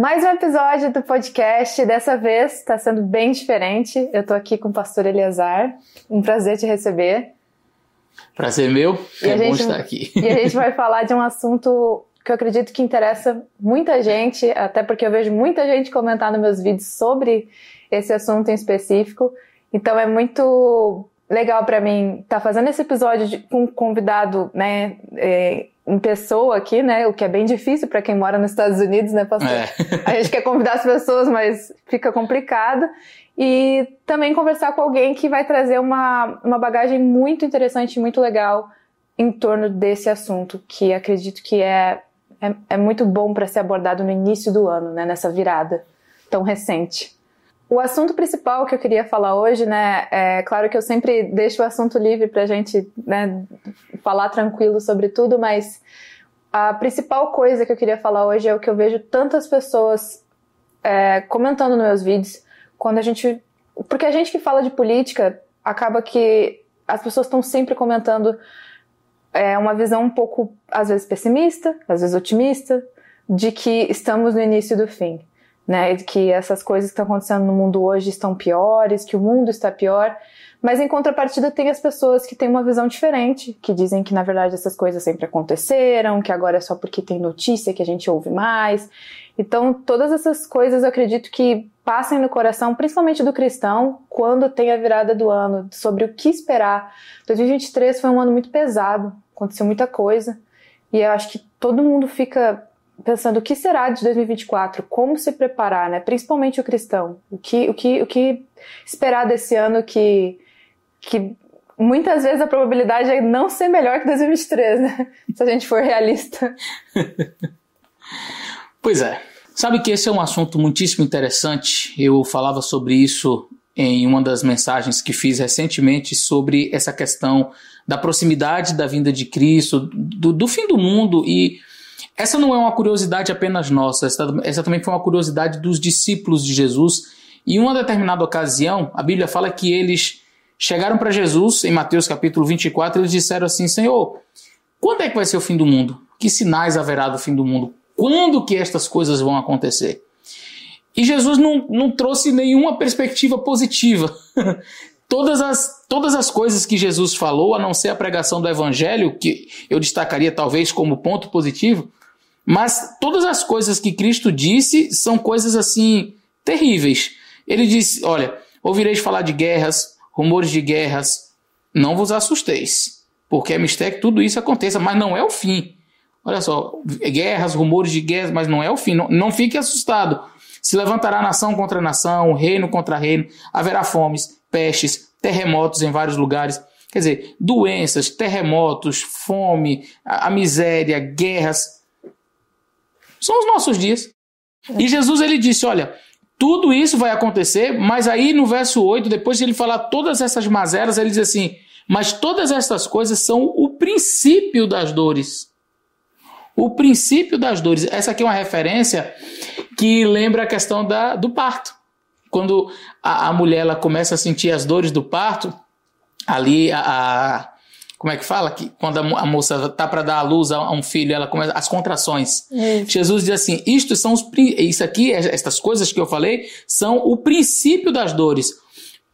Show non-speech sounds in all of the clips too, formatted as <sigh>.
Mais um episódio do podcast. Dessa vez está sendo bem diferente. Eu estou aqui com o pastor Eleazar. Um prazer te receber. Prazer meu. E é bom gente, estar aqui. E a gente vai falar de um assunto que eu acredito que interessa muita gente, até porque eu vejo muita gente comentar nos meus vídeos sobre esse assunto em específico. Então é muito legal para mim estar tá fazendo esse episódio de, com um convidado, né, é, em pessoa aqui, né? O que é bem difícil para quem mora nos Estados Unidos, né, pastor? É. <laughs> A gente quer convidar as pessoas, mas fica complicado. E também conversar com alguém que vai trazer uma, uma bagagem muito interessante, muito legal em torno desse assunto, que acredito que é, é, é muito bom para ser abordado no início do ano, né? Nessa virada tão recente. O assunto principal que eu queria falar hoje, né, é claro que eu sempre deixo o assunto livre para a gente né, falar tranquilo sobre tudo, mas a principal coisa que eu queria falar hoje é o que eu vejo tantas pessoas é, comentando nos meus vídeos, quando a gente. Porque a gente que fala de política acaba que as pessoas estão sempre comentando é, uma visão um pouco, às vezes, pessimista, às vezes otimista, de que estamos no início do fim né? Que essas coisas que estão acontecendo no mundo hoje estão piores, que o mundo está pior. Mas em contrapartida tem as pessoas que têm uma visão diferente, que dizem que na verdade essas coisas sempre aconteceram, que agora é só porque tem notícia que a gente ouve mais. Então, todas essas coisas eu acredito que passem no coração, principalmente do cristão, quando tem a virada do ano, sobre o que esperar. 2023 foi um ano muito pesado, aconteceu muita coisa, e eu acho que todo mundo fica pensando o que será de 2024, como se preparar, né? Principalmente o cristão. O que, o que, o que esperar desse ano que, que muitas vezes a probabilidade é não ser melhor que 2023, né? <laughs> Se a gente for realista. <laughs> pois é. Sabe que esse é um assunto muitíssimo interessante. Eu falava sobre isso em uma das mensagens que fiz recentemente sobre essa questão da proximidade da vinda de Cristo, do, do fim do mundo e essa não é uma curiosidade apenas nossa, essa, também foi uma curiosidade dos discípulos de Jesus. Em uma determinada ocasião, a Bíblia fala que eles chegaram para Jesus, em Mateus capítulo 24, eles disseram assim: Senhor, quando é que vai ser o fim do mundo? Que sinais haverá do fim do mundo? Quando que estas coisas vão acontecer? E Jesus não, não trouxe nenhuma perspectiva positiva. <laughs> todas, as, todas as coisas que Jesus falou, a não ser a pregação do Evangelho, que eu destacaria talvez como ponto positivo, mas todas as coisas que Cristo disse são coisas assim terríveis. Ele disse: Olha, ouvireis falar de guerras, rumores de guerras, não vos assusteis, porque é mistério que tudo isso aconteça, mas não é o fim. Olha só, guerras, rumores de guerras, mas não é o fim. Não, não fique assustado. Se levantará nação contra nação, reino contra reino, haverá fomes, pestes, terremotos em vários lugares. Quer dizer, doenças, terremotos, fome, a, a miséria, guerras, são os nossos dias. E Jesus ele disse: Olha, tudo isso vai acontecer, mas aí no verso 8, depois de ele falar todas essas mazelas, ele diz assim: Mas todas essas coisas são o princípio das dores. O princípio das dores. Essa aqui é uma referência que lembra a questão da, do parto. Quando a, a mulher ela começa a sentir as dores do parto, ali a, a como é que fala? Que quando a, moça tá para dar a luz a, um filho, ela começa as contrações. Isso. Jesus diz assim: isto são os isso aqui, estas coisas que eu falei, são o princípio das dores.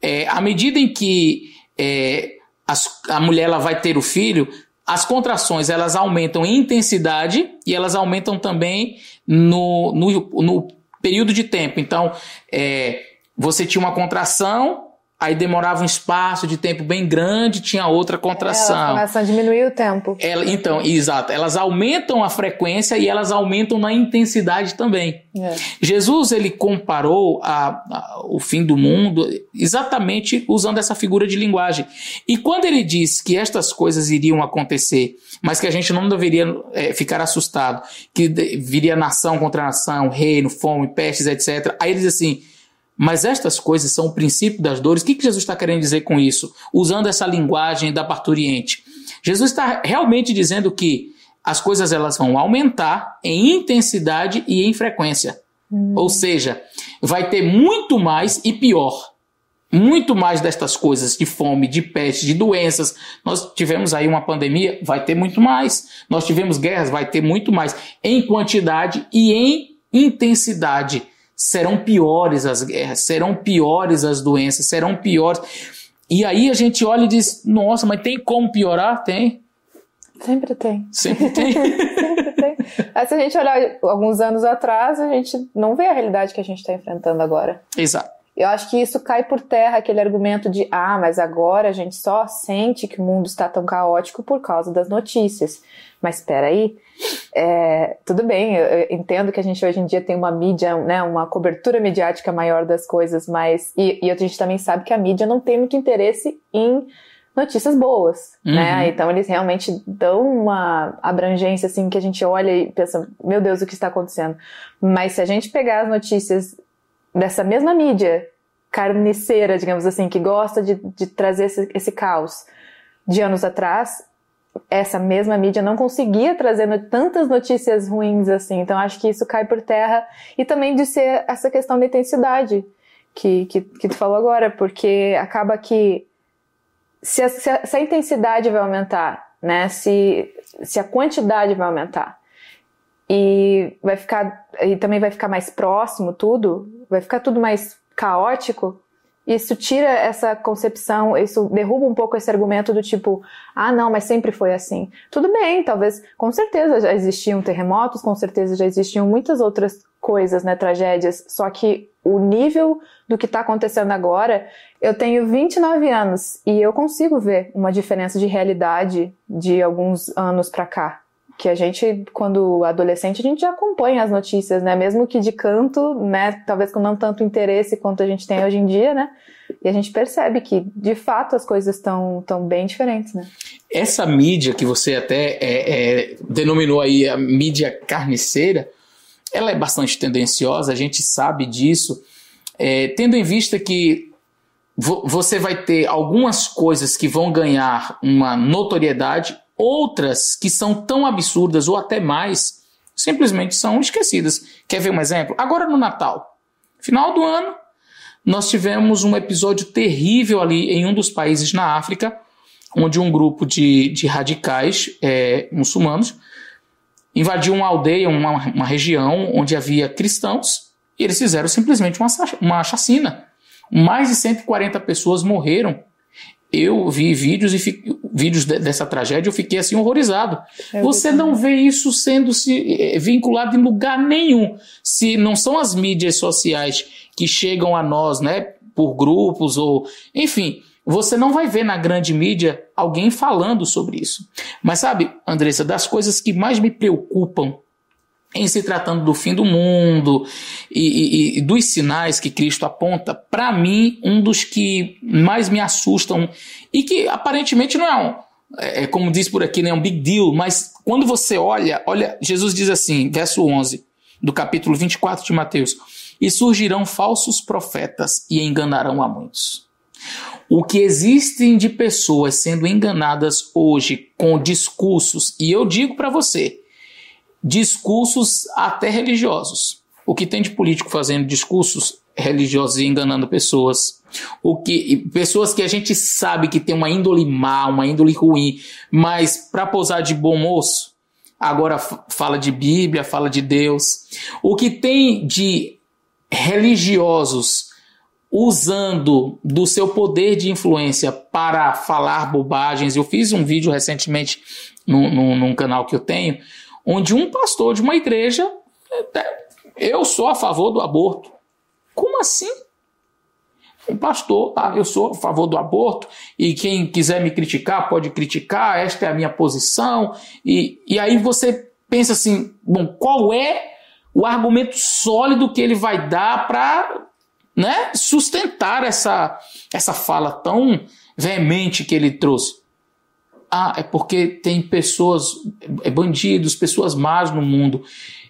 É, à medida em que é, as, a mulher ela vai ter o filho, as contrações elas aumentam em intensidade e elas aumentam também no, no, no período de tempo. Então, é, você tinha uma contração, Aí demorava um espaço de tempo bem grande, tinha outra contração. Elas começam a diminuir o tempo. Ela, então, exato. Elas aumentam a frequência e elas aumentam na intensidade também. É. Jesus ele comparou a, a, o fim do mundo exatamente usando essa figura de linguagem. E quando ele diz que estas coisas iriam acontecer, mas que a gente não deveria é, ficar assustado, que viria nação contra nação, reino, fome, pestes, etc. Aí ele diz assim mas estas coisas são o princípio das dores. O que, que Jesus está querendo dizer com isso? Usando essa linguagem da parturiente. Jesus está realmente dizendo que as coisas elas vão aumentar em intensidade e em frequência. Hum. Ou seja, vai ter muito mais e pior. Muito mais destas coisas de fome, de peste, de doenças. Nós tivemos aí uma pandemia, vai ter muito mais. Nós tivemos guerras, vai ter muito mais. Em quantidade e em intensidade, serão piores as guerras, serão piores as doenças, serão piores. E aí a gente olha e diz: nossa, mas tem como piorar? Tem. Sempre tem. Sempre tem. <laughs> Sempre tem. Se a gente olhar alguns anos atrás, a gente não vê a realidade que a gente está enfrentando agora. Exato. Eu acho que isso cai por terra aquele argumento de ah, mas agora a gente só sente que o mundo está tão caótico por causa das notícias. Mas espera aí, é, tudo bem, eu, entendo que a gente hoje em dia tem uma mídia, né, uma cobertura midiática maior das coisas, mas e, e a gente também sabe que a mídia não tem muito interesse em notícias boas, né? uhum. né? Então eles realmente dão uma abrangência assim que a gente olha e pensa, meu Deus, o que está acontecendo? Mas se a gente pegar as notícias dessa mesma mídia carniceira, digamos assim, que gosta de, de trazer esse, esse caos de anos atrás, essa mesma mídia não conseguia trazer tantas notícias ruins assim. Então acho que isso cai por terra. E também de ser essa questão da intensidade que, que, que tu falou agora, porque acaba que se a, se a, se a intensidade vai aumentar, né? Se, se a quantidade vai aumentar, e vai ficar e também vai ficar mais próximo tudo, vai ficar tudo mais caótico. Isso tira essa concepção, isso derruba um pouco esse argumento do tipo, ah, não, mas sempre foi assim. Tudo bem, talvez, com certeza já existiam terremotos, com certeza já existiam muitas outras coisas, né, tragédias, só que o nível do que está acontecendo agora, eu tenho 29 anos e eu consigo ver uma diferença de realidade de alguns anos para cá que a gente, quando adolescente, a gente já acompanha as notícias, né? Mesmo que de canto, né? Talvez com não tanto interesse quanto a gente tem hoje em dia, né? E a gente percebe que, de fato, as coisas estão tão bem diferentes, né? Essa mídia que você até é, é, denominou aí a mídia carniceira, ela é bastante tendenciosa, a gente sabe disso, é, tendo em vista que você vai ter algumas coisas que vão ganhar uma notoriedade Outras que são tão absurdas ou até mais, simplesmente são esquecidas. Quer ver um exemplo? Agora no Natal, final do ano, nós tivemos um episódio terrível ali em um dos países na África, onde um grupo de, de radicais é, muçulmanos invadiu uma aldeia, uma, uma região onde havia cristãos, e eles fizeram simplesmente uma, uma chacina. Mais de 140 pessoas morreram eu vi vídeos e fi, vídeos de, dessa tragédia, eu fiquei assim horrorizado. Eu Você não vê isso sendo se, eh, vinculado em lugar nenhum. Se não são as mídias sociais que chegam a nós, né, por grupos ou, enfim, você não vai ver na grande mídia alguém falando sobre isso. Mas sabe, Andressa, das coisas que mais me preocupam em se tratando do fim do mundo e, e, e dos sinais que Cristo aponta, para mim, um dos que mais me assustam e que aparentemente não é um, é, é, como diz por aqui, não é um big deal, mas quando você olha, olha, Jesus diz assim, verso 11 do capítulo 24 de Mateus: E surgirão falsos profetas e enganarão a muitos. O que existem de pessoas sendo enganadas hoje com discursos, e eu digo para você, discursos até religiosos. O que tem de político fazendo discursos religiosos e enganando pessoas. O que pessoas que a gente sabe que tem uma índole má, uma índole ruim, mas para posar de bom moço, agora fala de Bíblia, fala de Deus. O que tem de religiosos usando do seu poder de influência para falar bobagens. Eu fiz um vídeo recentemente num, num, num canal que eu tenho onde um pastor de uma igreja, eu sou a favor do aborto. Como assim? Um pastor, ah, eu sou a favor do aborto e quem quiser me criticar pode criticar, esta é a minha posição. E, e aí você pensa assim: bom, qual é o argumento sólido que ele vai dar para né, sustentar essa, essa fala tão veemente que ele trouxe? Ah, é porque tem pessoas, é bandidos, pessoas más no mundo.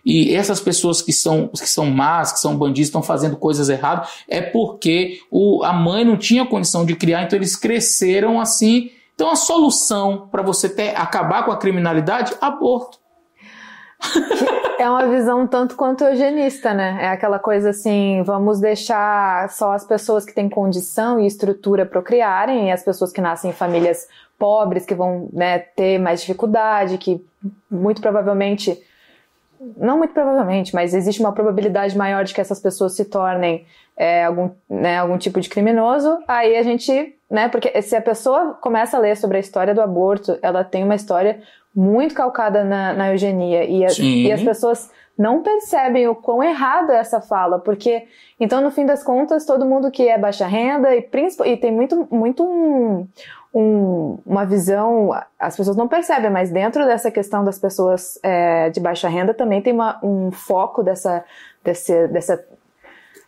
E essas pessoas que são, que são más, que são bandidos, estão fazendo coisas erradas, é porque o, a mãe não tinha condição de criar, então eles cresceram assim. Então a solução para você ter, acabar com a criminalidade, aborto. <laughs> É uma visão tanto quanto eugenista, né? É aquela coisa assim, vamos deixar só as pessoas que têm condição e estrutura procriarem, e as pessoas que nascem em famílias pobres, que vão né, ter mais dificuldade, que muito provavelmente não muito provavelmente, mas existe uma probabilidade maior de que essas pessoas se tornem é, algum, né, algum tipo de criminoso, aí a gente, né, porque se a pessoa começa a ler sobre a história do aborto, ela tem uma história muito calcada na, na eugenia. E, a, e as pessoas não percebem o quão errado é essa fala, porque então no fim das contas todo mundo que é baixa renda e, e tem muito muito um, um, uma visão, as pessoas não percebem, mas dentro dessa questão das pessoas é, de baixa renda também tem uma, um foco dessa, desse, dessa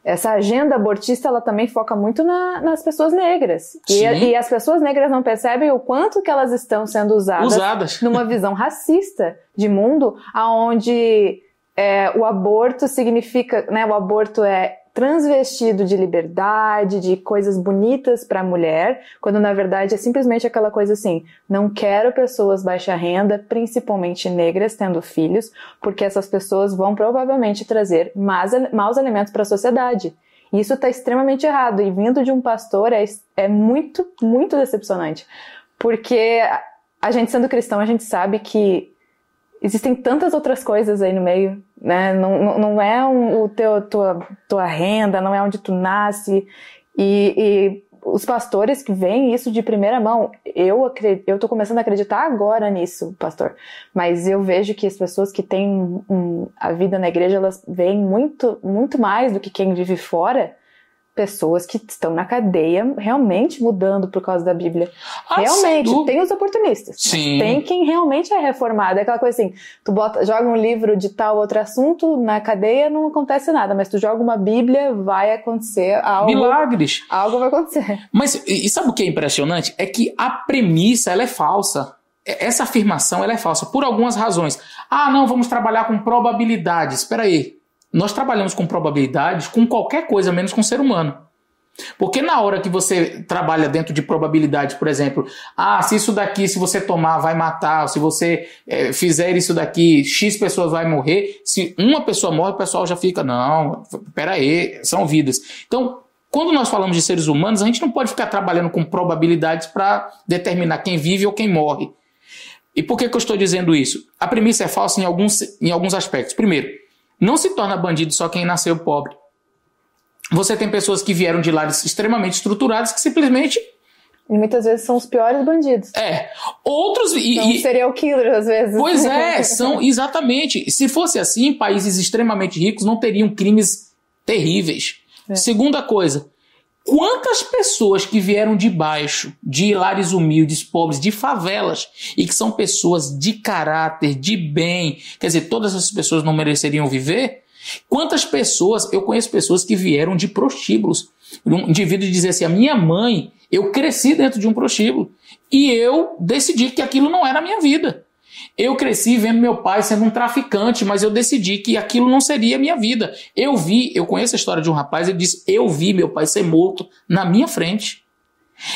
essa agenda abortista ela também foca muito na, nas pessoas negras. E, e, as pessoas negras não percebem o quanto que elas estão sendo usadas, usadas. <laughs> numa visão racista de mundo, aonde é, o aborto significa, né, o aborto é transvestido de liberdade, de coisas bonitas para a mulher, quando na verdade é simplesmente aquela coisa assim: não quero pessoas baixa renda, principalmente negras, tendo filhos, porque essas pessoas vão provavelmente trazer maus, maus alimentos para a sociedade. Isso está extremamente errado. E vindo de um pastor é, é muito, muito decepcionante. Porque a gente, sendo cristão, a gente sabe que existem tantas outras coisas aí no meio, né? Não, não, não é um, o teu, tua, tua renda, não é onde tu nasce. E, e os pastores que veem isso de primeira mão, eu acredito, eu tô começando a acreditar agora nisso, pastor. Mas eu vejo que as pessoas que têm um, a vida na igreja, elas veem muito, muito mais do que quem vive fora pessoas que estão na cadeia realmente mudando por causa da Bíblia. Ah, realmente, tem os oportunistas. Sim. Tem quem realmente é reformado. É aquela coisa assim, tu bota, joga um livro de tal outro assunto, na cadeia não acontece nada, mas tu joga uma Bíblia, vai acontecer algo. Milagres. Algo vai acontecer. Mas e sabe o que é impressionante? É que a premissa ela é falsa essa afirmação ela é falsa por algumas razões. Ah, não, vamos trabalhar com probabilidades. Espera aí. Nós trabalhamos com probabilidades com qualquer coisa, menos com ser humano. Porque na hora que você trabalha dentro de probabilidades, por exemplo, ah, se isso daqui, se você tomar, vai matar, se você é, fizer isso daqui, X pessoas vai morrer. Se uma pessoa morre, o pessoal já fica, não, peraí, são vidas. Então, quando nós falamos de seres humanos, a gente não pode ficar trabalhando com probabilidades para determinar quem vive ou quem morre. E por que, que eu estou dizendo isso? A premissa é falsa em alguns, em alguns aspectos. Primeiro, não se torna bandido só quem nasceu pobre. Você tem pessoas que vieram de lares extremamente estruturados que simplesmente e muitas vezes são os piores bandidos. É. Outros. E, são e, serial killer, às vezes. Pois é, <laughs> são exatamente. Se fosse assim, países extremamente ricos não teriam crimes terríveis. É. Segunda coisa. Quantas pessoas que vieram de baixo, de lares humildes, pobres, de favelas, e que são pessoas de caráter, de bem, quer dizer, todas essas pessoas não mereceriam viver? Quantas pessoas, eu conheço pessoas que vieram de prostíbulos. Um indivíduo dizer assim: a minha mãe, eu cresci dentro de um prostíbulo e eu decidi que aquilo não era a minha vida. Eu cresci vendo meu pai sendo um traficante, mas eu decidi que aquilo não seria a minha vida. Eu vi, eu conheço a história de um rapaz, ele disse: Eu vi meu pai ser morto na minha frente.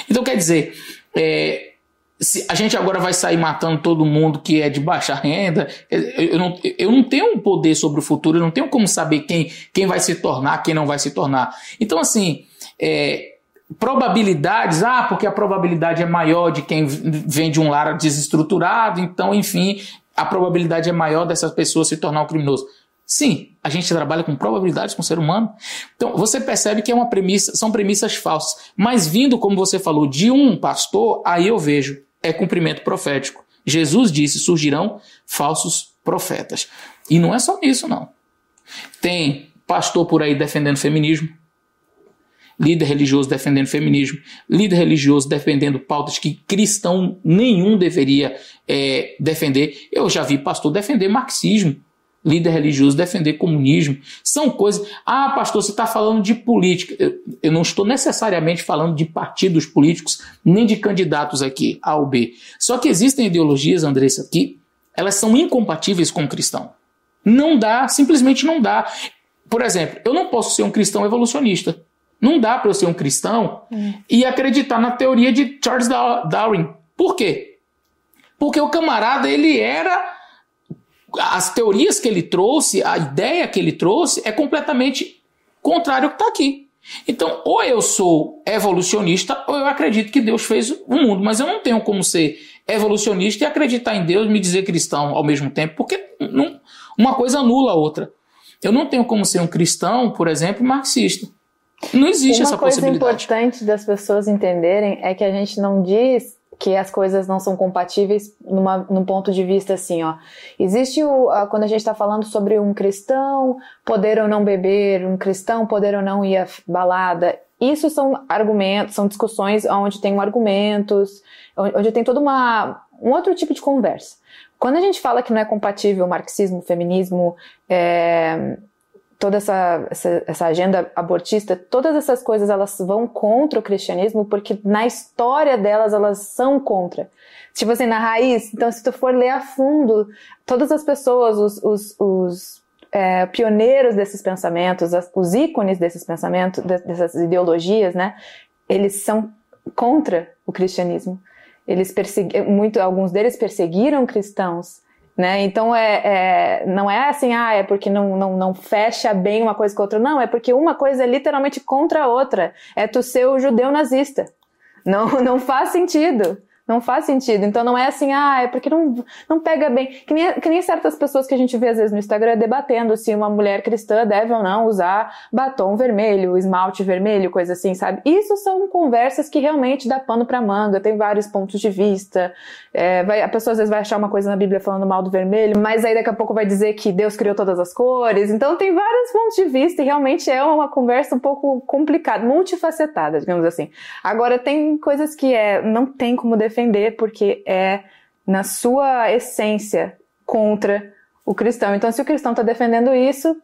Então, quer dizer, é, se a gente agora vai sair matando todo mundo que é de baixa renda, eu não, eu não tenho um poder sobre o futuro, eu não tenho como saber quem, quem vai se tornar, quem não vai se tornar. Então, assim, é, probabilidades, ah, porque a probabilidade é maior de quem vem de um lar desestruturado, então, enfim, a probabilidade é maior dessas pessoas se tornar um criminoso. Sim, a gente trabalha com probabilidades com o ser humano. Então, você percebe que é uma premissa, são premissas falsas. Mas vindo, como você falou, de um pastor, aí eu vejo, é cumprimento profético. Jesus disse: surgirão falsos profetas. E não é só isso, não. Tem pastor por aí defendendo feminismo, líder religioso defendendo feminismo, líder religioso defendendo pautas que cristão nenhum deveria é, defender. Eu já vi pastor defender marxismo, líder religioso defender comunismo. São coisas. Ah, pastor, você está falando de política. Eu, eu, não estou necessariamente falando de partidos políticos, nem de candidatos aqui, A ou B. Só que existem ideologias, Andressa, que elas são incompatíveis com o cristão. Não dá, simplesmente não dá. Por exemplo, eu não posso ser um cristão evolucionista. Não dá para eu ser um cristão hum. e acreditar na teoria de Charles Darwin. Por quê? Porque o camarada, ele era. As teorias que ele trouxe, a ideia que ele trouxe é completamente contrário ao que está aqui. Então, ou eu sou evolucionista, ou eu acredito que Deus fez o mundo. Mas eu não tenho como ser evolucionista e acreditar em Deus e me dizer cristão ao mesmo tempo, porque não, Uma coisa anula a outra. Eu não tenho como ser um cristão, por exemplo, marxista. Não existe Uma essa coisa possibilidade. importante das pessoas entenderem é que a gente não diz que as coisas não são compatíveis numa, num ponto de vista assim, ó. Existe o, a, quando a gente está falando sobre um cristão poder ou não beber, um cristão poder ou não ir à balada. Isso são argumentos, são discussões onde tem argumentos, onde tem toda uma um outro tipo de conversa. Quando a gente fala que não é compatível marxismo, feminismo, é, toda essa, essa, essa, agenda abortista, todas essas coisas elas vão contra o cristianismo porque na história delas elas são contra. Tipo assim, na raiz, então se tu for ler a fundo, todas as pessoas, os, os, os é, pioneiros desses pensamentos, os ícones desses pensamentos, dessas ideologias, né, eles são contra o cristianismo. Eles muito, alguns deles perseguiram cristãos, né? Então é, é, não é assim, ah, é porque não, não, não fecha bem uma coisa com a outra. Não, é porque uma coisa é literalmente contra a outra. É tu ser o judeu nazista. Não, <laughs> não faz sentido. Não faz sentido. Então não é assim, ah, é porque não, não pega bem. Que nem, que nem certas pessoas que a gente vê às vezes no Instagram debatendo se uma mulher cristã deve ou não usar batom vermelho, esmalte vermelho, coisa assim, sabe? Isso são conversas que realmente dá pano pra manga, tem vários pontos de vista. É, vai, a pessoa às vezes vai achar uma coisa na Bíblia falando mal do vermelho, mas aí daqui a pouco vai dizer que Deus criou todas as cores. Então tem vários pontos de vista e realmente é uma conversa um pouco complicada, multifacetada, digamos assim. Agora tem coisas que é, não tem como defender defender porque é, na sua essência, contra o cristão. Então, se o cristão está defendendo isso,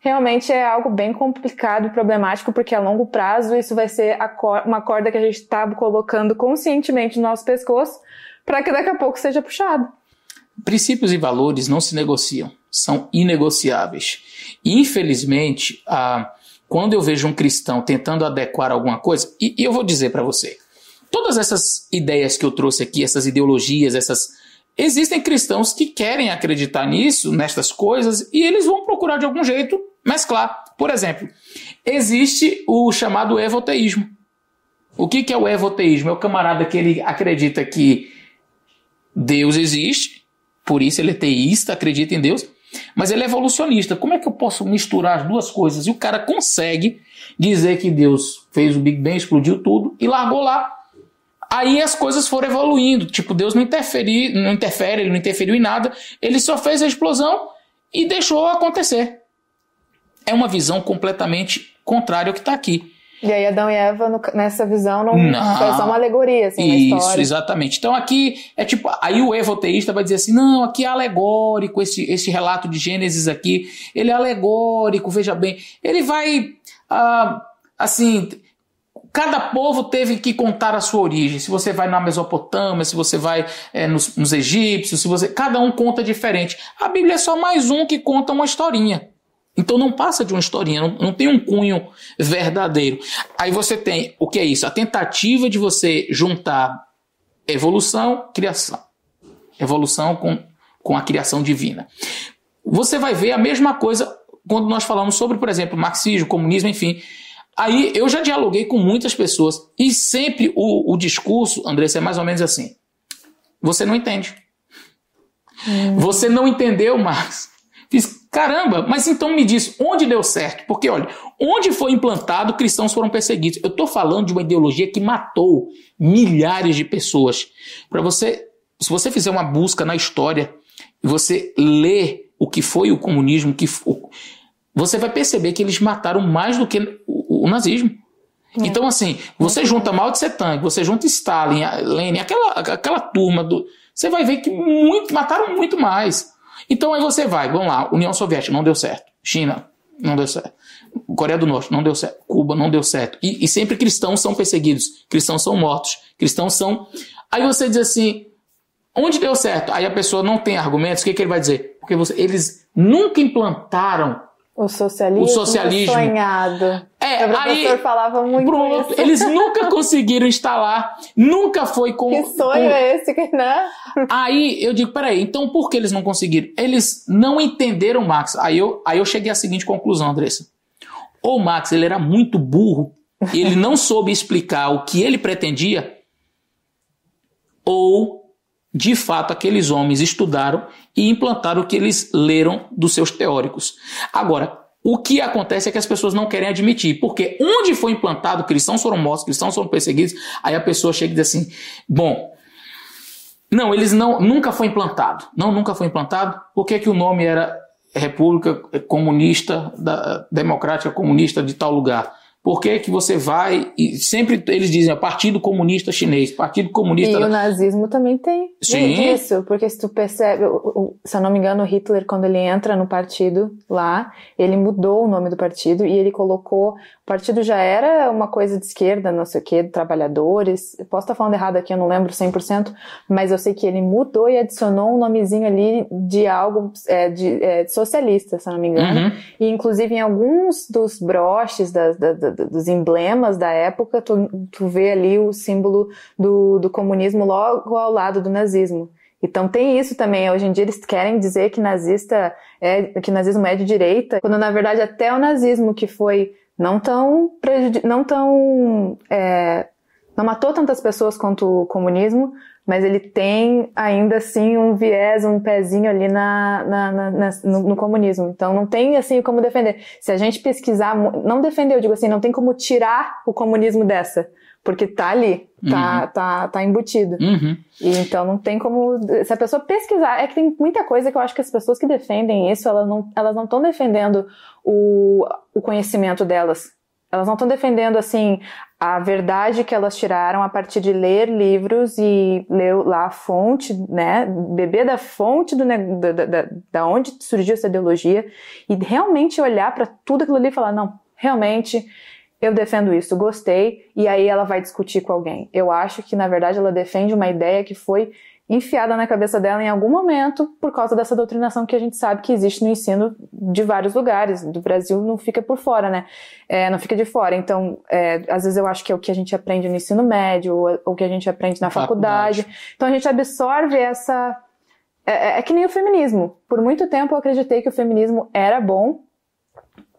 realmente é algo bem complicado e problemático, porque a longo prazo isso vai ser uma corda que a gente está colocando conscientemente no nosso pescoço para que daqui a pouco seja puxado. Princípios e valores não se negociam, são inegociáveis. E, infelizmente, ah, quando eu vejo um cristão tentando adequar alguma coisa, e, e eu vou dizer para você, Todas essas ideias que eu trouxe aqui, essas ideologias, essas. Existem cristãos que querem acreditar nisso, nestas coisas, e eles vão procurar de algum jeito mesclar. Por exemplo, existe o chamado evoteísmo. O que, que é o evoteísmo? É o camarada que ele acredita que Deus existe, por isso ele é teísta, acredita em Deus, mas ele é evolucionista. Como é que eu posso misturar as duas coisas? E o cara consegue dizer que Deus fez o Big Bang, explodiu tudo e largou lá. Aí as coisas foram evoluindo. Tipo, Deus não, interferi, não interfere, ele não interferiu em nada. Ele só fez a explosão e deixou acontecer. É uma visão completamente contrária ao que está aqui. E aí Adão e Eva, no, nessa visão, não, não, foi só uma alegoria, assim, Isso, história. exatamente. Então aqui é tipo, aí o evoteísta vai dizer assim, não, aqui é alegórico, esse, esse relato de Gênesis aqui, ele é alegórico, veja bem. Ele vai, ah, assim, Cada povo teve que contar a sua origem. Se você vai na Mesopotâmia, se você vai é, nos, nos egípcios, se você, cada um conta diferente. A Bíblia é só mais um que conta uma historinha. Então não passa de uma historinha, não, não, tem um cunho verdadeiro. Aí você tem o que é isso? A tentativa de você juntar evolução, criação. Evolução com, com a criação divina. Você vai ver a mesma coisa quando nós falamos sobre, por exemplo, marxismo, comunismo, enfim. Aí eu já dialoguei com muitas pessoas e sempre o, o discurso, Andressa, é mais ou menos assim. Você não entende. Hum. Você não entendeu, Marx. Fiz, caramba, mas então me diz, onde deu certo? Porque, olha, onde foi implantado, cristãos foram perseguidos. Eu estou falando de uma ideologia que matou milhares de pessoas. Para você, se você fizer uma busca na história, e você ler o que foi o comunismo, que, você vai perceber que eles mataram mais do que o, nazismo. É. Então, assim, você junta Mao Tse Tung, você junta Stalin, Lenin, aquela, aquela turma do. Você vai ver que muito, mataram muito mais. Então aí você vai, vamos lá, União Soviética não deu certo, China não deu certo, Coreia do Norte não deu certo, Cuba não deu certo. E, e sempre cristãos são perseguidos, cristãos são mortos, cristãos são. Aí você diz assim, onde deu certo? Aí a pessoa não tem argumentos, o que, que ele vai dizer? Porque você, eles nunca implantaram o socialismo, o socialismo. sonhado. É, o professor aí, falava muito pronto. Eles nunca conseguiram instalar, nunca foi com... Que sonho com... é esse, né? Aí eu digo, peraí, então por que eles não conseguiram? Eles não entenderam Max. Aí eu, aí eu cheguei à seguinte conclusão, Andressa. Ou Max, ele era muito burro, e ele não soube explicar o que ele pretendia, ou de fato aqueles homens estudaram e implantaram o que eles leram dos seus teóricos. Agora, o que acontece é que as pessoas não querem admitir, porque onde foi implantado, cristãos foram mortos, cristãos foram perseguidos, aí a pessoa chega e diz assim: bom, não, eles não, nunca foi implantado. Não, nunca foi implantado. Por que, que o nome era República Comunista, da, Democrática Comunista de tal lugar? Por que, que você vai e sempre eles dizem Partido Comunista Chinês, Partido Comunista. E da... o nazismo também tem Sim. isso, porque se tu percebe, se eu não me engano, Hitler, quando ele entra no partido lá, ele mudou o nome do partido e ele colocou o partido já era uma coisa de esquerda, não sei o que, de trabalhadores. Eu posso estar falando errado aqui, eu não lembro 100%, mas eu sei que ele mudou e adicionou um nomezinho ali de algo é, de, é, socialista, se não me engano. Uhum. E inclusive em alguns dos broches, da, da, da, dos emblemas da época, tu, tu vê ali o símbolo do, do comunismo logo ao lado do nazismo. Então tem isso também. Hoje em dia eles querem dizer que nazista é que nazismo é de direita, quando na verdade até o nazismo que foi não tão não tão é, não matou tantas pessoas quanto o comunismo, mas ele tem ainda assim um viés, um pezinho ali na, na, na, na no, no, comunismo. Então não tem assim como defender. Se a gente pesquisar, não defender, eu digo assim, não tem como tirar o comunismo dessa porque tá ali, tá, uhum. tá, tá embutido. Uhum. E então não tem como. Se a pessoa pesquisar, é que tem muita coisa que eu acho que as pessoas que defendem isso, elas não elas não estão defendendo o, o conhecimento delas. Elas não estão defendendo assim a verdade que elas tiraram a partir de ler livros e ler lá a fonte, né, beber da fonte do, da, da, da onde surgiu essa ideologia e realmente olhar para tudo aquilo ali e falar não, realmente eu defendo isso, gostei, e aí ela vai discutir com alguém. Eu acho que, na verdade, ela defende uma ideia que foi enfiada na cabeça dela em algum momento por causa dessa doutrinação que a gente sabe que existe no ensino de vários lugares. Do Brasil não fica por fora, né? É, não fica de fora. Então, é, às vezes eu acho que é o que a gente aprende no ensino médio, ou, o que a gente aprende na faculdade. faculdade. Então a gente absorve essa. É, é, é que nem o feminismo. Por muito tempo eu acreditei que o feminismo era bom,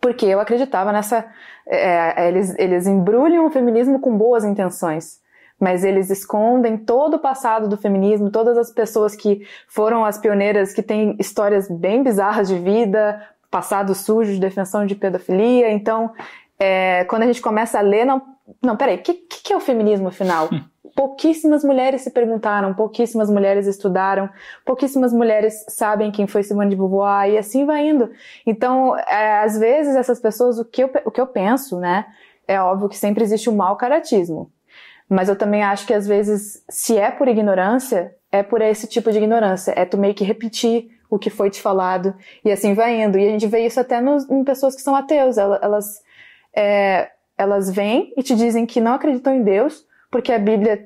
porque eu acreditava nessa. É, é, eles, eles embrulham o feminismo com boas intenções, mas eles escondem todo o passado do feminismo, todas as pessoas que foram as pioneiras, que têm histórias bem bizarras de vida, passado sujo de defensão de pedofilia. Então, é, quando a gente começa a ler, não, não, peraí, o que, que, é o feminismo afinal? <laughs> pouquíssimas mulheres se perguntaram, pouquíssimas mulheres estudaram, pouquíssimas mulheres sabem quem foi Simone de Beauvoir e assim vai indo. Então, é, às vezes essas pessoas, o que, eu, o que eu penso, né, é óbvio que sempre existe o mau caratismo. Mas eu também acho que às vezes, se é por ignorância, é por esse tipo de ignorância. É tu meio que repetir o que foi te falado e assim vai indo. E a gente vê isso até nos, em pessoas que são ateus. Elas, elas, é, elas vêm e te dizem que não acreditam em Deus, porque a Bíblia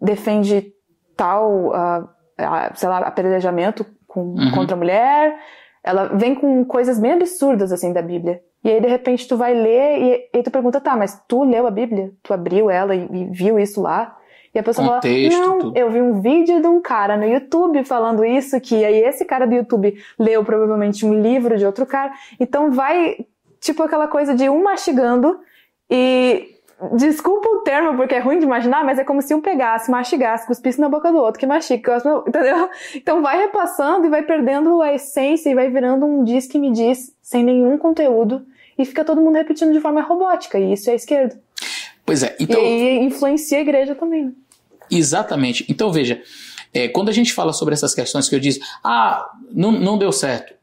defende tal, uh, uh, sei lá, apedrejamento com, uhum. contra a mulher. Ela vem com coisas bem absurdas, assim, da Bíblia. E aí, de repente, tu vai ler e, e tu pergunta, tá, mas tu leu a Bíblia? Tu abriu ela e, e viu isso lá? E a pessoa Contexto, fala, não, tudo. eu vi um vídeo de um cara no YouTube falando isso, que aí esse cara do YouTube leu provavelmente um livro de outro cara. Então vai, tipo, aquela coisa de um mastigando e Desculpa o termo, porque é ruim de imaginar, mas é como se um pegasse, mastigasse, cuspisse na boca do outro, que mastiga, <laughs> entendeu? Então vai repassando e vai perdendo a essência e vai virando um diz que me diz, sem nenhum conteúdo, e fica todo mundo repetindo de forma robótica, e isso é esquerdo. Pois é, então. E influencia a igreja também. Né? Exatamente. Então veja, é, quando a gente fala sobre essas questões que eu disse, ah, não, não deu certo,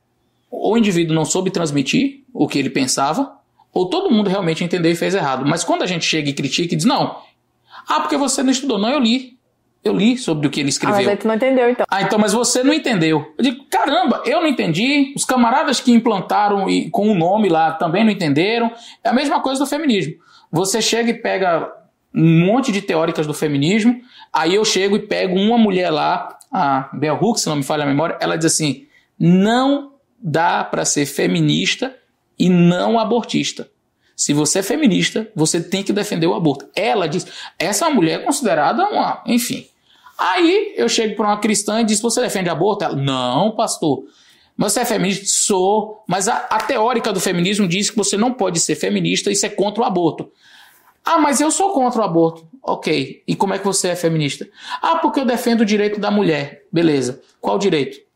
o indivíduo não soube transmitir o que ele pensava, ou todo mundo realmente entendeu e fez errado. Mas quando a gente chega e critica e diz, não, ah, porque você não estudou. Não, eu li. Eu li sobre o que ele escreveu. Ah, mas aí tu não entendeu, então. Ah, então, mas você não entendeu. Eu digo, caramba, eu não entendi. Os camaradas que implantaram e, com o nome lá também não entenderam. É a mesma coisa do feminismo. Você chega e pega um monte de teóricas do feminismo, aí eu chego e pego uma mulher lá, a Bell Hooks, se não me falha a memória, ela diz assim: não dá para ser feminista e não abortista. Se você é feminista, você tem que defender o aborto. Ela diz, essa mulher é considerada uma, enfim. Aí eu chego para uma cristã e diz, você defende aborto? Ela, não, pastor. Mas você é feminista? Sou. Mas a, a teórica do feminismo diz que você não pode ser feminista e ser contra o aborto. Ah, mas eu sou contra o aborto. Ok. E como é que você é feminista? Ah, porque eu defendo o direito da mulher. Beleza. Qual direito?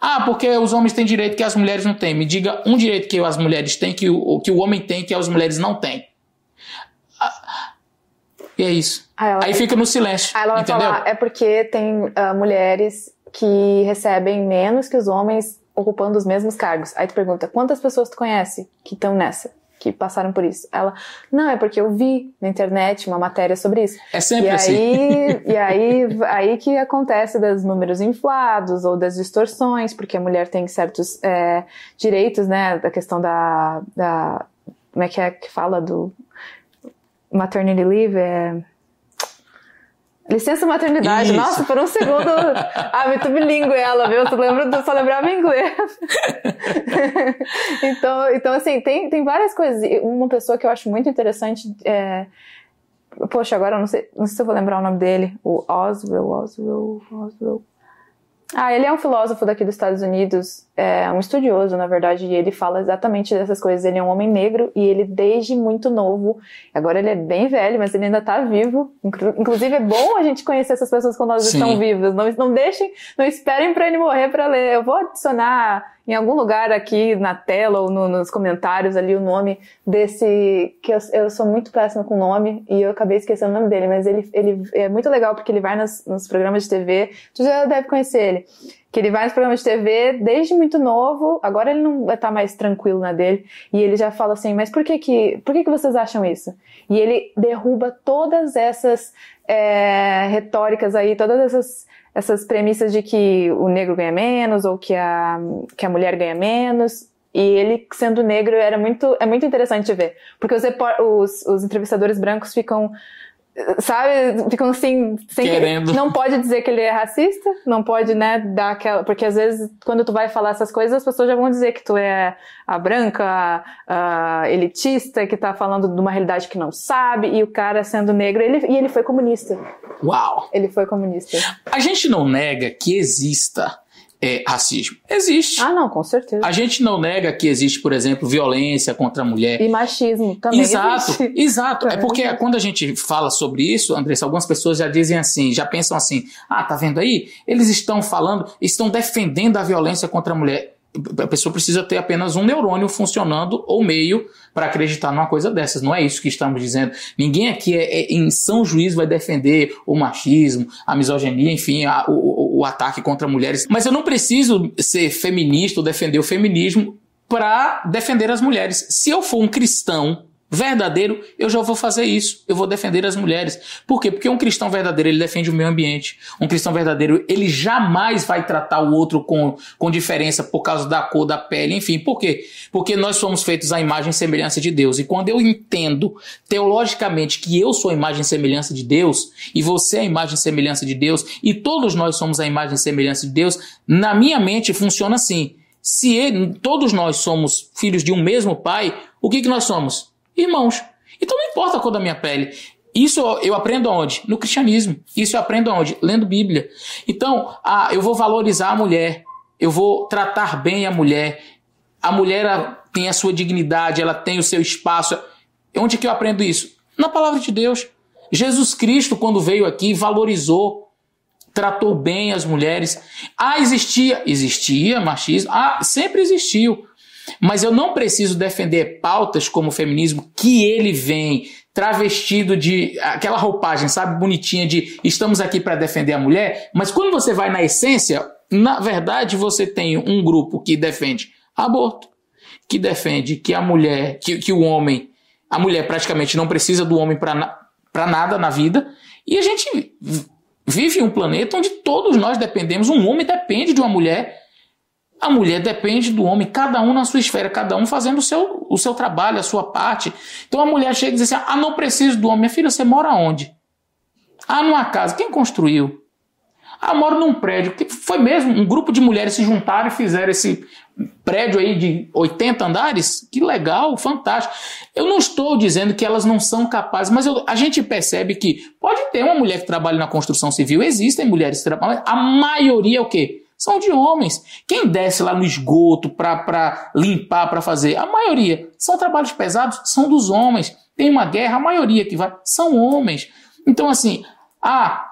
Ah, porque os homens têm direito que as mulheres não têm. Me diga um direito que as mulheres têm que o, que o homem tem que as mulheres não têm. Ah, e é isso. Aí, Aí fica no silêncio. Aí ela vai entendeu? falar, é porque tem uh, mulheres que recebem menos que os homens ocupando os mesmos cargos. Aí tu pergunta, quantas pessoas tu conhece que estão nessa? Que passaram por isso. Ela, não, é porque eu vi na internet uma matéria sobre isso. É sempre e assim. Aí, e aí, aí que acontece dos números inflados ou das distorções, porque a mulher tem certos é, direitos, né? Da questão da, da. Como é que é que fala do. Maternity leave? É Licença maternidade. Isso. Nossa, por um segundo. ah, muito bilíngue ela, viu? Tu lembra, só lembrava inglês. <laughs> então, então, assim, tem, tem várias coisas. Uma pessoa que eu acho muito interessante é. Poxa, agora eu não sei, não sei se eu vou lembrar o nome dele. O Oswell, Oswell, Oswell. Ah, ele é um filósofo daqui dos Estados Unidos, é um estudioso, na verdade, e ele fala exatamente dessas coisas. Ele é um homem negro e ele, desde muito novo, agora ele é bem velho, mas ele ainda está vivo. Inclusive, é bom a gente conhecer essas pessoas quando elas Sim. estão vivas. Não, não deixem, não esperem para ele morrer para ler. Eu vou adicionar em algum lugar aqui na tela ou no, nos comentários ali o nome desse. que eu, eu sou muito péssima com nome e eu acabei esquecendo o nome dele, mas ele, ele é muito legal porque ele vai nas, nos programas de TV. Tu já deve conhecer ele. Que ele vai nos programas de TV desde muito novo, agora ele não tá mais tranquilo na dele, e ele já fala assim, mas por que que, por que, que vocês acham isso? E ele derruba todas essas é, retóricas aí, todas essas essas premissas de que o negro ganha menos ou que a, que a mulher ganha menos. E ele, sendo negro, era muito, é muito interessante ver. Porque os, os, os entrevistadores brancos ficam sabe, ficam assim, sem Querendo. Que, não pode dizer que ele é racista, não pode, né, dar aquela, porque às vezes quando tu vai falar essas coisas, as pessoas já vão dizer que tu é a branca, a, a elitista, que tá falando de uma realidade que não sabe, e o cara sendo negro, ele, e ele foi comunista. Uau! Ele foi comunista. A gente não nega que exista é, racismo? Existe. Ah, não, com certeza. A gente não nega que existe, por exemplo, violência contra a mulher. E machismo também. Exato, existe. exato. É porque quando a gente fala sobre isso, Andressa, algumas pessoas já dizem assim, já pensam assim: ah, tá vendo aí? Eles estão falando, estão defendendo a violência contra a mulher a pessoa precisa ter apenas um neurônio funcionando ou meio para acreditar numa coisa dessas. Não é isso que estamos dizendo. Ninguém aqui é, é, em são juízo vai defender o machismo, a misoginia, enfim, a, o, o ataque contra mulheres. Mas eu não preciso ser feminista ou defender o feminismo para defender as mulheres. Se eu for um cristão verdadeiro, eu já vou fazer isso. Eu vou defender as mulheres. Por quê? Porque um cristão verdadeiro, ele defende o meio ambiente. Um cristão verdadeiro, ele jamais vai tratar o outro com, com diferença por causa da cor, da pele, enfim. Por quê? Porque nós somos feitos à imagem e semelhança de Deus. E quando eu entendo teologicamente que eu sou a imagem e semelhança de Deus, e você é a imagem e semelhança de Deus, e todos nós somos a imagem e semelhança de Deus, na minha mente funciona assim. Se ele, todos nós somos filhos de um mesmo pai, o que, que nós somos? Irmãos. Então não importa a cor da minha pele. Isso eu aprendo aonde? No cristianismo. Isso eu aprendo aonde? Lendo Bíblia. Então, ah, eu vou valorizar a mulher. Eu vou tratar bem a mulher. A mulher tem a sua dignidade, ela tem o seu espaço. Onde que eu aprendo isso? Na palavra de Deus. Jesus Cristo, quando veio aqui, valorizou, tratou bem as mulheres. Ah, existia, existia machismo. Ah, sempre existiu. Mas eu não preciso defender pautas como o feminismo que ele vem travestido de aquela roupagem, sabe, bonitinha de estamos aqui para defender a mulher, mas quando você vai na essência, na verdade você tem um grupo que defende aborto, que defende que a mulher, que, que o homem, a mulher praticamente não precisa do homem para nada na vida, e a gente vive em um planeta onde todos nós dependemos, um homem depende de uma mulher a mulher depende do homem, cada um na sua esfera, cada um fazendo o seu, o seu trabalho, a sua parte. Então a mulher chega e diz assim: Ah, não preciso do homem. Minha filha, você mora onde? Ah, numa casa. Quem construiu? Ah, moro num prédio. Que foi mesmo? Um grupo de mulheres se juntaram e fizeram esse prédio aí de 80 andares? Que legal, fantástico. Eu não estou dizendo que elas não são capazes, mas eu, a gente percebe que pode ter uma mulher que trabalha na construção civil, existem mulheres que trabalham, a maioria é o quê? São de homens. Quem desce lá no esgoto para limpar, para fazer, a maioria são trabalhos pesados, são dos homens. Tem uma guerra, a maioria que vai são homens. Então, assim, ah,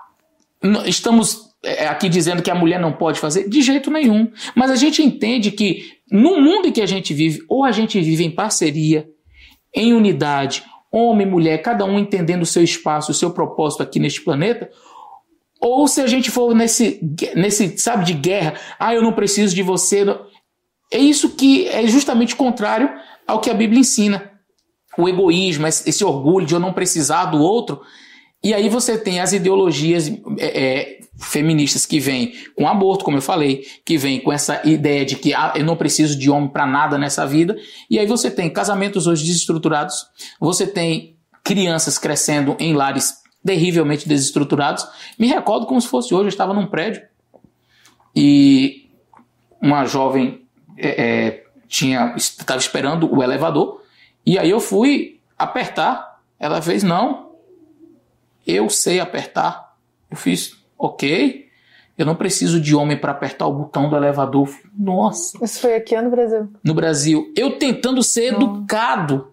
estamos é, aqui dizendo que a mulher não pode fazer? De jeito nenhum. Mas a gente entende que no mundo em que a gente vive, ou a gente vive em parceria, em unidade, homem e mulher, cada um entendendo o seu espaço, o seu propósito aqui neste planeta, ou se a gente for nesse, nesse sabe, de guerra, ah, eu não preciso de você. É isso que é justamente contrário ao que a Bíblia ensina. O egoísmo, esse orgulho de eu não precisar do outro. E aí você tem as ideologias é, é, feministas que vêm com aborto, como eu falei, que vêm com essa ideia de que ah, eu não preciso de homem para nada nessa vida. E aí você tem casamentos hoje desestruturados, você tem crianças crescendo em lares terrivelmente desestruturados. Me recordo como se fosse hoje, eu estava num prédio e uma jovem é, é, tinha estava esperando o elevador e aí eu fui apertar. Ela fez não, eu sei apertar. Eu fiz ok. Eu não preciso de homem para apertar o botão do elevador. Nossa. Isso foi aqui no Brasil? No Brasil. Eu tentando ser educado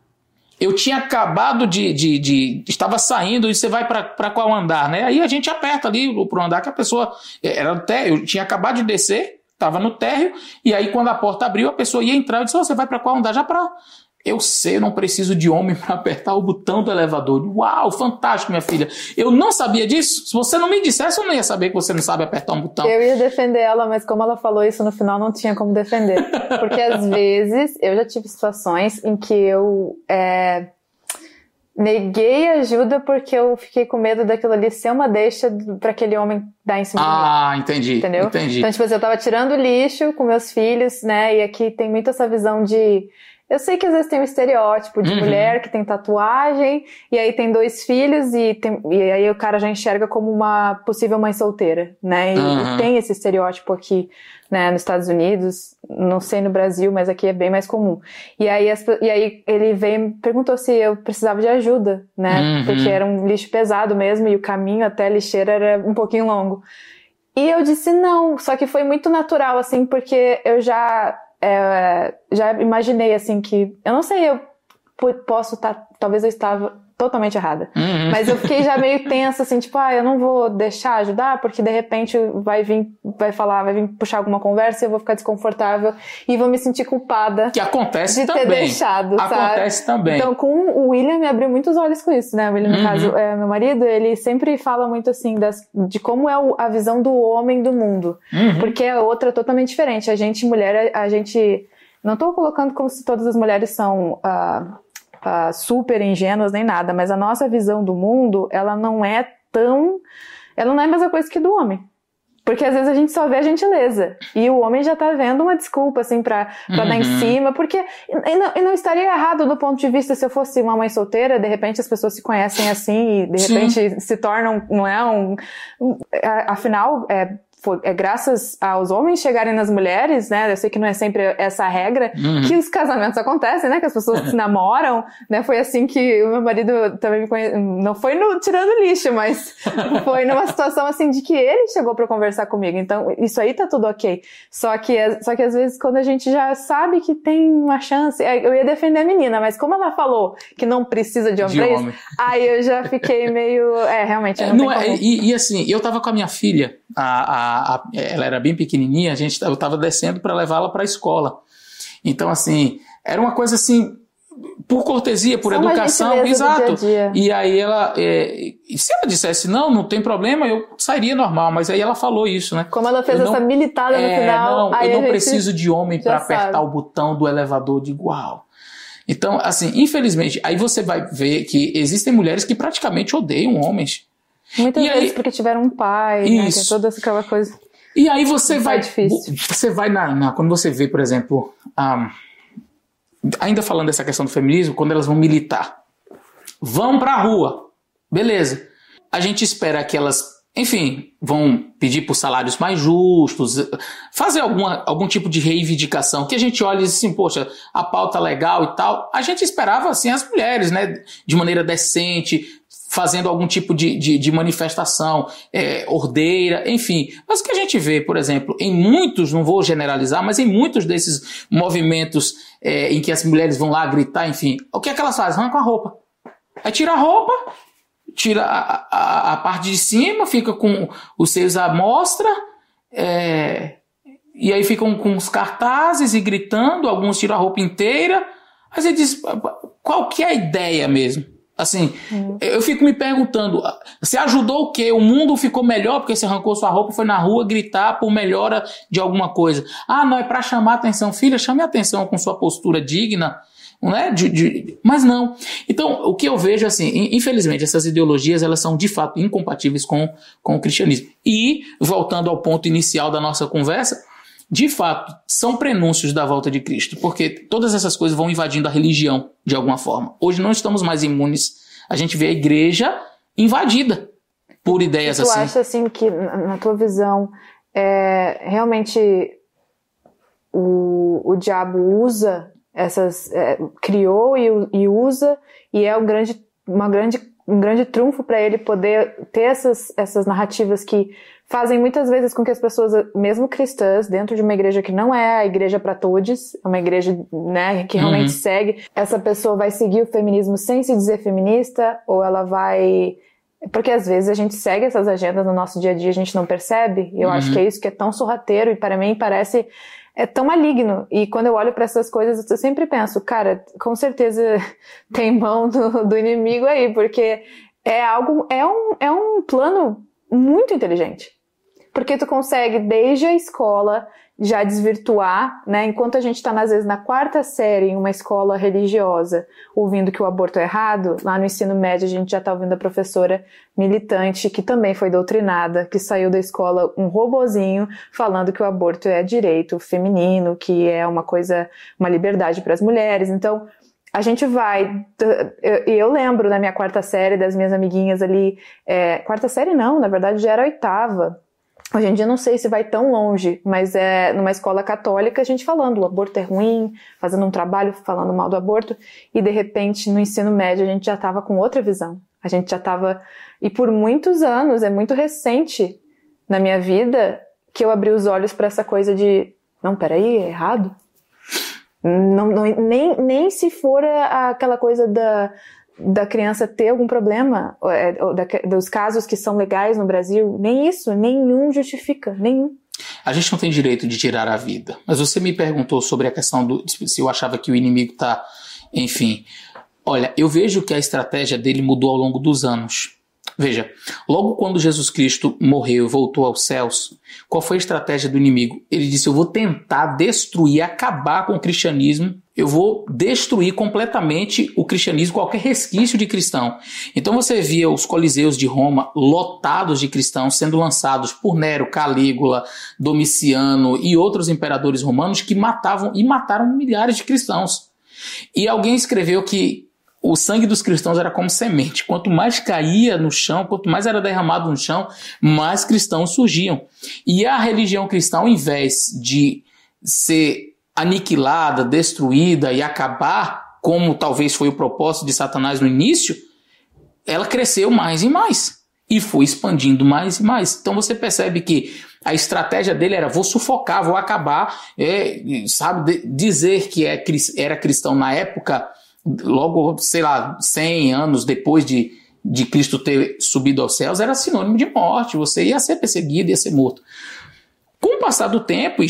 eu tinha acabado de, de, de, estava saindo e você vai para qual andar, né? Aí a gente aperta ali pro andar que a pessoa é, era até eu tinha acabado de descer, estava no térreo e aí quando a porta abriu a pessoa ia entrar e disse: oh, você vai para qual andar já para eu sei, eu não preciso de homem <laughs> para apertar o botão do elevador. Uau, fantástico, minha filha. Eu não sabia disso. Se você não me dissesse, eu não ia saber que você não sabe apertar um botão. Eu ia defender ela, mas como ela falou isso no final, não tinha como defender. <laughs> Porque às vezes eu já tive situações em que eu é, neguei ajuda porque eu fiquei com medo daquilo ali ser uma deixa para aquele homem dar em cima ah, de mim. Ah, entendi. Entendeu? Entendi. Então, tipo assim, eu tava tirando lixo com meus filhos, né? E aqui tem muito essa visão de eu sei que às vezes tem um estereótipo de uhum. mulher que tem tatuagem e aí tem dois filhos e, tem, e aí o cara já enxerga como uma possível mãe solteira, né? E, uhum. e, tem esse estereótipo aqui, né, nos Estados Unidos, não sei no Brasil, mas aqui é bem mais comum. E aí, as, e aí ele veio e perguntou se eu precisava de ajuda, né? Uhum. Porque era um lixo pesado mesmo e o caminho até a lixeira era um pouquinho longo. E eu disse não, só que foi muito natural, assim, porque eu já é, já imaginei assim que eu não sei, eu posso estar, tá, talvez eu estava totalmente errada. Uhum. Mas eu fiquei já meio tensa, assim, tipo, ah, eu não vou deixar ajudar, porque de repente vai vir, vai falar, vai vir puxar alguma conversa e eu vou ficar desconfortável e vou me sentir culpada. Que acontece de também. ter deixado, acontece sabe? também. Então, com o William me abriu muitos olhos com isso, né? O William, no uhum. caso, é meu marido, ele sempre fala muito assim das, de como é a visão do homem do mundo. Uhum. Porque é outra totalmente diferente. A gente, mulher, a gente. Não estou colocando como se todas as mulheres são. Uh, uh, super ingênuas nem nada, mas a nossa visão do mundo, ela não é tão. Ela não é a mesma coisa que do homem. Porque às vezes a gente só vê a gentileza. E o homem já tá vendo uma desculpa, assim, pra, pra uhum. dar em uhum. cima. Porque. E não, e não, estaria errado do ponto de vista se eu fosse uma mãe solteira, de repente as pessoas se conhecem assim e de repente Sim. se tornam. Não é um. Afinal, é, é graças aos homens chegarem nas mulheres, né? Eu sei que não é sempre essa regra, uhum. que os casamentos acontecem, né? Que as pessoas se namoram, né? Foi assim que o meu marido também me conheceu. Não foi no tirando lixo, mas <laughs> foi numa situação assim de que ele chegou para conversar comigo. Então, isso aí tá tudo ok. Só que, só que às vezes quando a gente já sabe que tem uma chance, é, eu ia defender a menina, mas como ela falou que não precisa de homem, de homem. aí eu já fiquei meio, é, realmente. Não, não é, e, e, assim, eu tava com a minha filha, a, a a, ela era bem pequenininha, a gente, eu estava descendo para levá-la para a escola. Então, assim, era uma coisa assim, por cortesia, por Só educação, exato. Dia dia. E aí ela, é, se ela dissesse não, não tem problema, eu sairia normal, mas aí ela falou isso, né? Como ela fez eu essa não, militada no é, final. Não, eu não preciso de homem para apertar o botão do elevador de igual. Então, assim, infelizmente, aí você vai ver que existem mulheres que praticamente odeiam homens. Muitas e vezes aí, porque tiveram um pai, isso. né? Tem toda aquela coisa. E aí você vai. Difícil. Você vai na, na, Quando você vê, por exemplo. Um, ainda falando dessa questão do feminismo, quando elas vão militar. Vão pra rua. Beleza. A gente espera que elas, enfim, vão pedir por salários mais justos, fazer alguma, algum tipo de reivindicação, que a gente olhe assim, poxa, a pauta legal e tal. A gente esperava, assim, as mulheres, né, de maneira decente, fazendo algum tipo de, de, de manifestação é, ordeira, enfim. Mas o que a gente vê, por exemplo, em muitos, não vou generalizar, mas em muitos desses movimentos é, em que as mulheres vão lá gritar, enfim, o que é que elas fazem? Arrancam a roupa. Aí tira a roupa, tira a, a, a parte de cima, fica com os seios à mostra, é, e aí ficam com os cartazes e gritando, alguns tiram a roupa inteira. Aí você diz, qual que é a ideia mesmo? Assim, hum. eu fico me perguntando, você ajudou o quê? O mundo ficou melhor porque você arrancou sua roupa e foi na rua gritar por melhora de alguma coisa. Ah, não, é para chamar atenção. Filha, chame atenção com sua postura digna, né? De, de, mas não. Então, o que eu vejo, assim, infelizmente, essas ideologias, elas são de fato incompatíveis com, com o cristianismo. E, voltando ao ponto inicial da nossa conversa, de fato, são prenúncios da volta de Cristo, porque todas essas coisas vão invadindo a religião de alguma forma. Hoje não estamos mais imunes. A gente vê a igreja invadida por ideias tu assim. Tu acha assim que, na tua visão, é, realmente o, o diabo usa essas, é, criou e, e, usa e é um grande, uma grande, um grande trunfo para ele poder ter essas, essas narrativas que fazem muitas vezes com que as pessoas, mesmo cristãs, dentro de uma igreja que não é a igreja para todos, é uma igreja né, que realmente uhum. segue, essa pessoa vai seguir o feminismo sem se dizer feminista, ou ela vai. Porque às vezes a gente segue essas agendas no nosso dia a dia, a gente não percebe. E eu uhum. acho que é isso que é tão sorrateiro e para mim parece é tão maligno. E quando eu olho para essas coisas, eu sempre penso, cara, com certeza <laughs> tem mão do, do inimigo aí, porque é algo, é um, é um plano muito inteligente. Porque tu consegue, desde a escola, já desvirtuar, né? Enquanto a gente está, às vezes, na quarta série em uma escola religiosa, ouvindo que o aborto é errado, lá no ensino médio a gente já está ouvindo a professora militante, que também foi doutrinada, que saiu da escola um robozinho falando que o aborto é direito feminino, que é uma coisa, uma liberdade para as mulheres. Então, a gente vai. E eu, lembro na minha quarta série, das minhas amiguinhas ali. É, quarta série não, na verdade já era oitava. Hoje em dia não sei se vai tão longe, mas é numa escola católica a gente falando o aborto é ruim, fazendo um trabalho falando mal do aborto, e de repente no ensino médio a gente já estava com outra visão. A gente já estava. E por muitos anos, é muito recente na minha vida que eu abri os olhos para essa coisa de. Não, peraí, é errado? Não, não, nem, nem se for aquela coisa da, da criança ter algum problema, é, dos casos que são legais no Brasil, nem isso, nenhum justifica, nenhum. A gente não tem direito de tirar a vida. Mas você me perguntou sobre a questão do se eu achava que o inimigo está, enfim. Olha, eu vejo que a estratégia dele mudou ao longo dos anos. Veja, logo quando Jesus Cristo morreu e voltou aos céus, qual foi a estratégia do inimigo? Ele disse: Eu vou tentar destruir, acabar com o cristianismo, eu vou destruir completamente o cristianismo, qualquer resquício de cristão. Então você via os coliseus de Roma lotados de cristãos sendo lançados por Nero, Calígula, Domiciano e outros imperadores romanos que matavam e mataram milhares de cristãos. E alguém escreveu que o sangue dos cristãos era como semente. Quanto mais caía no chão, quanto mais era derramado no chão, mais cristãos surgiam. E a religião cristã, ao invés de ser aniquilada, destruída e acabar, como talvez foi o propósito de Satanás no início, ela cresceu mais e mais. E foi expandindo mais e mais. Então você percebe que a estratégia dele era: vou sufocar, vou acabar. É, sabe, dizer que é, era cristão na época logo, sei lá, 100 anos depois de, de Cristo ter subido aos céus, era sinônimo de morte. Você ia ser perseguido, ia ser morto. Com o passar do tempo, e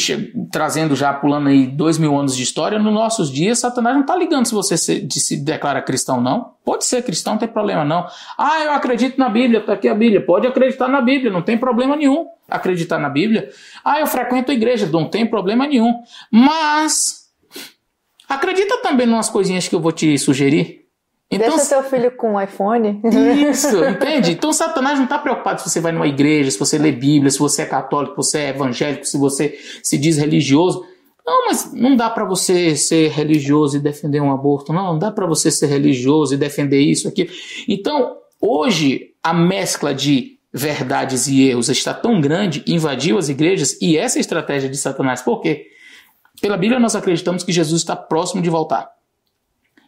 trazendo já, pulando aí dois mil anos de história, nos nossos dias, Satanás não está ligando se você se, se declara cristão, não. Pode ser cristão, não tem problema, não. Ah, eu acredito na Bíblia, está aqui a Bíblia. Pode acreditar na Bíblia, não tem problema nenhum acreditar na Bíblia. Ah, eu frequento a igreja, não tem problema nenhum. Mas Acredita também em umas coisinhas que eu vou te sugerir. Então, Deixa seu filho com um iPhone. Isso, entende? Então Satanás não está preocupado se você vai numa igreja, se você lê Bíblia, se você é católico, se você é evangélico, se você se diz religioso. Não, mas não dá para você ser religioso e defender um aborto, não. Não dá para você ser religioso e defender isso aqui. Então, hoje a mescla de verdades e erros está tão grande, invadiu as igrejas e essa é a estratégia de Satanás. Por quê? Pela Bíblia, nós acreditamos que Jesus está próximo de voltar.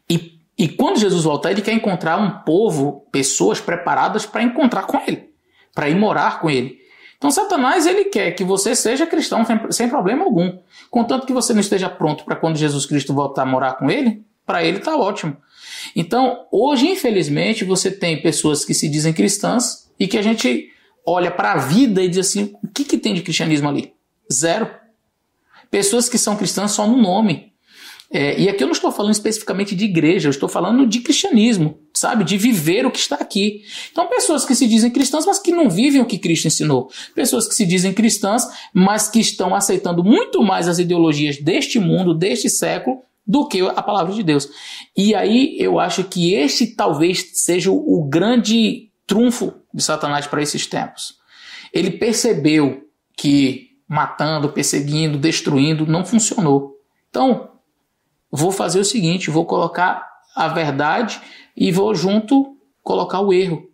E E quando Jesus voltar, ele quer encontrar um povo, pessoas preparadas para encontrar com ele, para ir morar com ele. Então, Satanás ele quer que você seja cristão sem, problema algum. Contanto que você não esteja pronto para quando Jesus Cristo voltar a morar com ele, para ele está ótimo. Então, hoje, infelizmente, você tem pessoas que se dizem cristãs e que a gente olha para a vida e diz assim: o que, que tem de cristianismo ali? Zero. Pessoas que são cristãs só no nome. É, e aqui eu não estou falando especificamente de igreja, eu estou falando de cristianismo, sabe? De viver o que está aqui. Então, pessoas que se dizem cristãs, mas que não vivem o que Cristo ensinou. Pessoas que se dizem cristãs, mas que estão aceitando muito mais as ideologias deste mundo, deste século, do que a palavra de Deus. E aí eu acho que este talvez seja o grande trunfo de Satanás para esses tempos. Ele percebeu que matando, perseguindo, destruindo não funcionou. Então, vou fazer o seguinte: vou colocar a verdade e vou junto colocar o erro.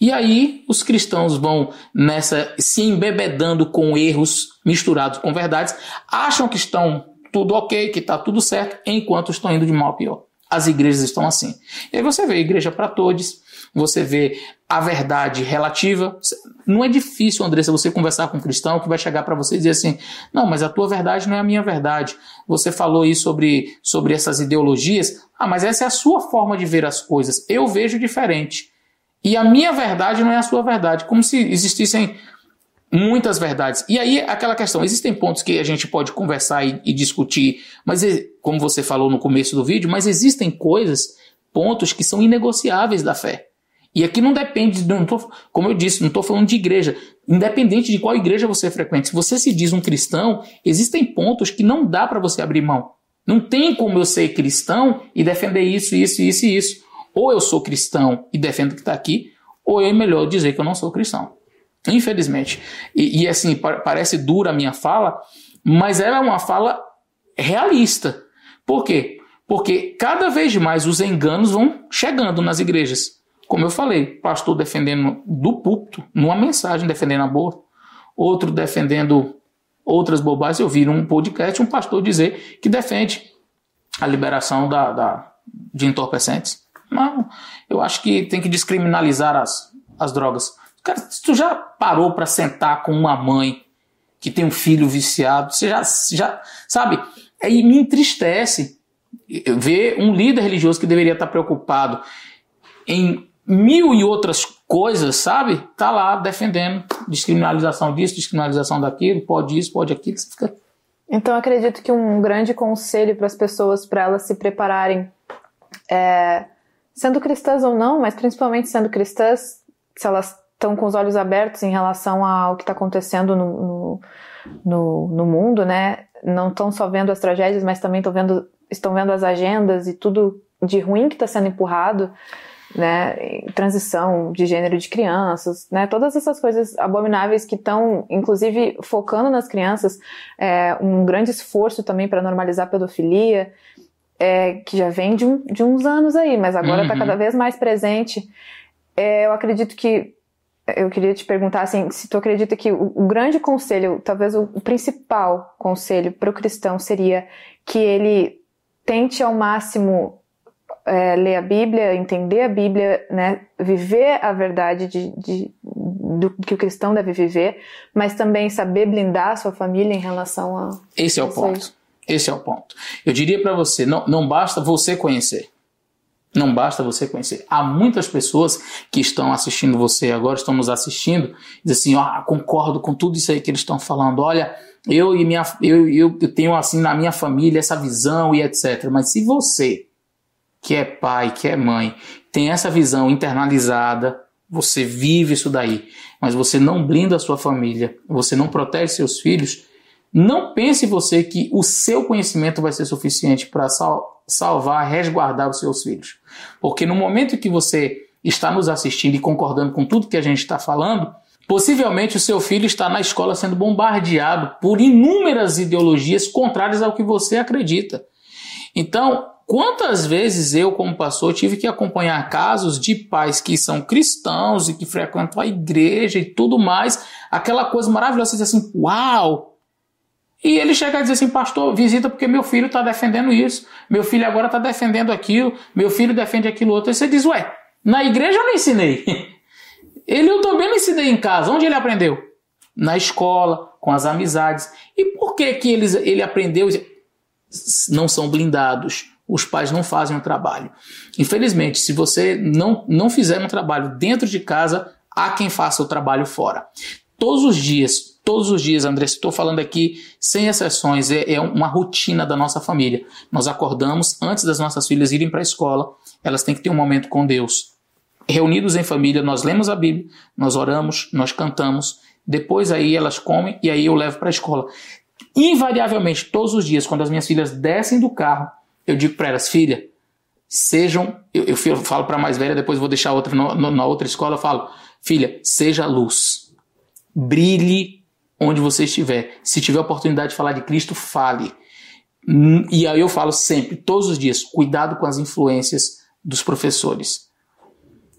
E aí os cristãos vão nessa se embebedando com erros misturados com verdades, acham que estão tudo ok, que está tudo certo, enquanto estão indo de mal a pior. As igrejas estão assim. E aí você vê igreja para todos, você vê a verdade relativa. Não é difícil, Andressa, você conversar com um cristão que vai chegar para você e dizer assim: não, mas a tua verdade não é a minha verdade. Você falou aí sobre, sobre essas ideologias. Ah, mas essa é a sua forma de ver as coisas. Eu vejo diferente. E a minha verdade não é a sua verdade. Como se existissem muitas verdades. E aí, aquela questão: existem pontos que a gente pode conversar e, e discutir, mas como você falou no começo do vídeo, mas existem coisas, pontos que são inegociáveis da fé. E aqui não depende, não tô, como eu disse, não estou falando de igreja. Independente de qual igreja você frequente, se você se diz um cristão, existem pontos que não dá para você abrir mão. Não tem como eu ser cristão e defender isso, isso, isso e isso. Ou eu sou cristão e defendo o que está aqui, ou é melhor dizer que eu não sou cristão. Infelizmente. E, e assim, parece dura a minha fala, mas ela é uma fala realista. Por quê? Porque cada vez mais os enganos vão chegando nas igrejas. Como eu falei, pastor defendendo do púlpito, numa mensagem defendendo aborto, outro defendendo outras bobagens. Eu vi num podcast um pastor dizer que defende a liberação da, da, de entorpecentes. Não, eu acho que tem que descriminalizar as, as drogas. Cara, tu já parou para sentar com uma mãe que tem um filho viciado, você já, já sabe? Aí me entristece ver um líder religioso que deveria estar preocupado em mil e outras coisas, sabe? Tá lá defendendo descriminalização disso, descriminalização daquilo, pode isso, pode aquilo, você fica. Então acredito que um grande conselho para as pessoas, para elas se prepararem, é, sendo cristãs ou não, mas principalmente sendo cristãs, se elas estão com os olhos abertos em relação ao que está acontecendo no, no, no, no, mundo, né? Não estão só vendo as tragédias, mas também estão vendo, estão vendo as agendas e tudo de ruim que está sendo empurrado né, transição de gênero de crianças, né, todas essas coisas abomináveis que estão, inclusive, focando nas crianças, é, um grande esforço também para normalizar a pedofilia, é, que já vem de, um, de, uns anos aí, mas agora está uhum. cada vez mais presente. É, eu acredito que eu queria te perguntar assim, se tu acredita que o, o grande conselho, talvez o, o principal conselho para o cristão seria que ele tente ao máximo é, ler a Bíblia, entender a Bíblia, né, viver a verdade de, de, do que o cristão deve viver, mas também saber blindar a sua família em relação a. Esse é o ponto. Esse é o ponto. Eu diria para você, não, não basta você conhecer. Não basta você conhecer. Há muitas pessoas que estão assistindo você agora, estão nos assistindo, dizem assim: ah, concordo com tudo isso aí que eles estão falando. Olha, eu e minha, eu, eu tenho assim na minha família essa visão e etc. Mas se você que é pai, que é mãe, tem essa visão internalizada, você vive isso daí, mas você não blinda a sua família, você não protege seus filhos, não pense você que o seu conhecimento vai ser suficiente para sal salvar, resguardar os seus filhos. Porque no momento que você está nos assistindo e concordando com tudo que a gente está falando, possivelmente o seu filho está na escola sendo bombardeado por inúmeras ideologias contrárias ao que você acredita. Então, Quantas vezes eu, como pastor, tive que acompanhar casos de pais que são cristãos e que frequentam a igreja e tudo mais, aquela coisa maravilhosa, você diz assim, uau! E ele chega a dizer assim, pastor, visita porque meu filho está defendendo isso, meu filho agora está defendendo aquilo, meu filho defende aquilo outro. Aí você diz, ué, na igreja eu não ensinei. <laughs> Ele eu também não ensinei em casa. Onde ele aprendeu? Na escola, com as amizades. E por que que eles, ele aprendeu? Não são blindados. Os pais não fazem o trabalho. Infelizmente, se você não, não fizer um trabalho dentro de casa, há quem faça o trabalho fora. Todos os dias, todos os dias, André, estou falando aqui sem exceções, é, é uma rotina da nossa família. Nós acordamos antes das nossas filhas irem para a escola, elas têm que ter um momento com Deus reunidos em família, nós lemos a Bíblia, nós oramos, nós cantamos, depois aí elas comem e aí eu levo para a escola. Invariavelmente, todos os dias, quando as minhas filhas descem do carro, eu digo para elas, filha, sejam, eu, eu falo para a mais velha, depois vou deixar outra no, no, na outra escola, eu falo, filha, seja luz, brilhe onde você estiver. Se tiver oportunidade de falar de Cristo, fale. E aí eu falo sempre, todos os dias, cuidado com as influências dos professores.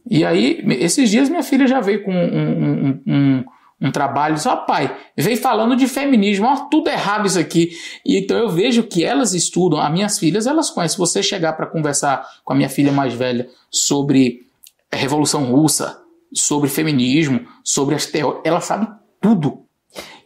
E aí, esses dias minha filha já veio com um, um, um, um trabalho, só pai, veio falando de feminismo, ó, tudo errado isso aqui. E então eu vejo que elas estudam, as minhas filhas, elas conhecem. Se você chegar para conversar com a minha filha mais velha sobre a Revolução Russa, sobre feminismo, sobre as teorias, ela sabe tudo.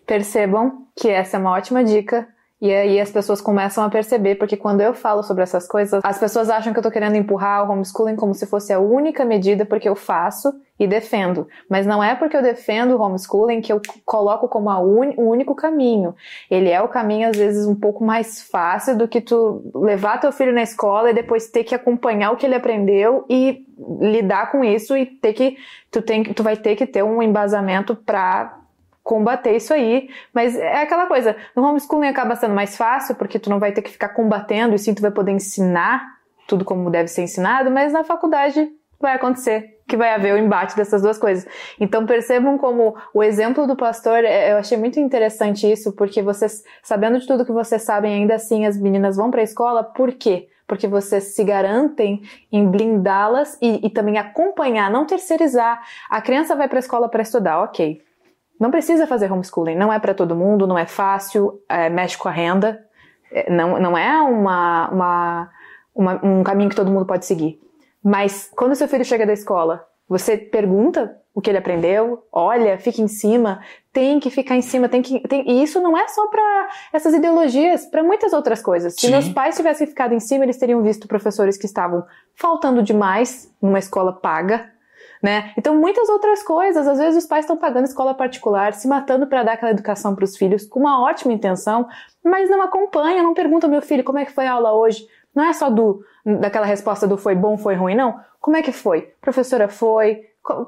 Percebam que essa é uma ótima dica e aí as pessoas começam a perceber, porque quando eu falo sobre essas coisas, as pessoas acham que eu tô querendo empurrar o homeschooling como se fosse a única medida porque eu faço e defendo. Mas não é porque eu defendo o homeschooling que eu coloco como un... o único caminho. Ele é o caminho, às vezes, um pouco mais fácil do que tu levar teu filho na escola e depois ter que acompanhar o que ele aprendeu e lidar com isso e ter que. Tu, tem, tu vai ter que ter um embasamento para combater isso aí. Mas é aquela coisa, no homeschooling acaba sendo mais fácil, porque tu não vai ter que ficar combatendo, e sim tu vai poder ensinar tudo como deve ser ensinado, mas na faculdade vai acontecer que vai haver o embate dessas duas coisas. Então percebam como o exemplo do pastor, é, eu achei muito interessante isso, porque vocês, sabendo de tudo que vocês sabem, ainda assim as meninas vão para a escola, por quê? Porque vocês se garantem em blindá-las e, e também acompanhar, não terceirizar. A criança vai para a escola para estudar, ok. Não precisa fazer homeschooling, não é para todo mundo, não é fácil, é, mexe com a renda, é, não, não é uma, uma, uma, um caminho que todo mundo pode seguir. Mas quando seu filho chega da escola, você pergunta o que ele aprendeu, olha, fica em cima, tem que ficar em cima, tem que. Tem, e isso não é só para essas ideologias, para muitas outras coisas. Se Sim. meus pais tivessem ficado em cima, eles teriam visto professores que estavam faltando demais numa escola paga, né? Então, muitas outras coisas. Às vezes, os pais estão pagando escola particular, se matando para dar aquela educação para os filhos, com uma ótima intenção, mas não acompanham, não perguntam meu filho como é que foi a aula hoje. Não é só do daquela resposta do foi bom, foi ruim, não. Como é que foi? Professora foi,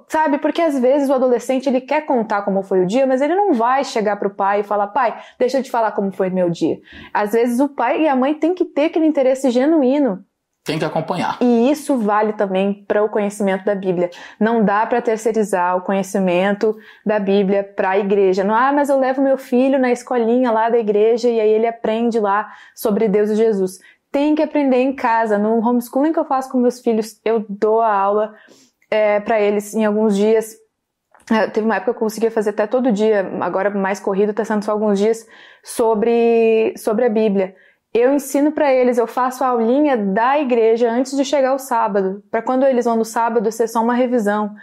sabe? Porque às vezes o adolescente ele quer contar como foi o dia, mas ele não vai chegar pro pai e falar, pai, deixa eu te falar como foi meu dia. Às vezes o pai e a mãe têm que ter aquele interesse genuíno tem que acompanhar. E isso vale também para o conhecimento da Bíblia. Não dá para terceirizar o conhecimento da Bíblia para a igreja. Não, ah, mas eu levo meu filho na escolinha lá da igreja e aí ele aprende lá sobre Deus e Jesus. Tem que aprender em casa. No homeschooling que eu faço com meus filhos, eu dou a aula é, para eles em alguns dias. É, teve uma época que eu conseguia fazer até todo dia, agora mais corrido, está sendo só alguns dias, sobre, sobre a Bíblia eu ensino para eles, eu faço a aulinha da igreja antes de chegar o sábado, para quando eles vão no sábado ser só uma revisão.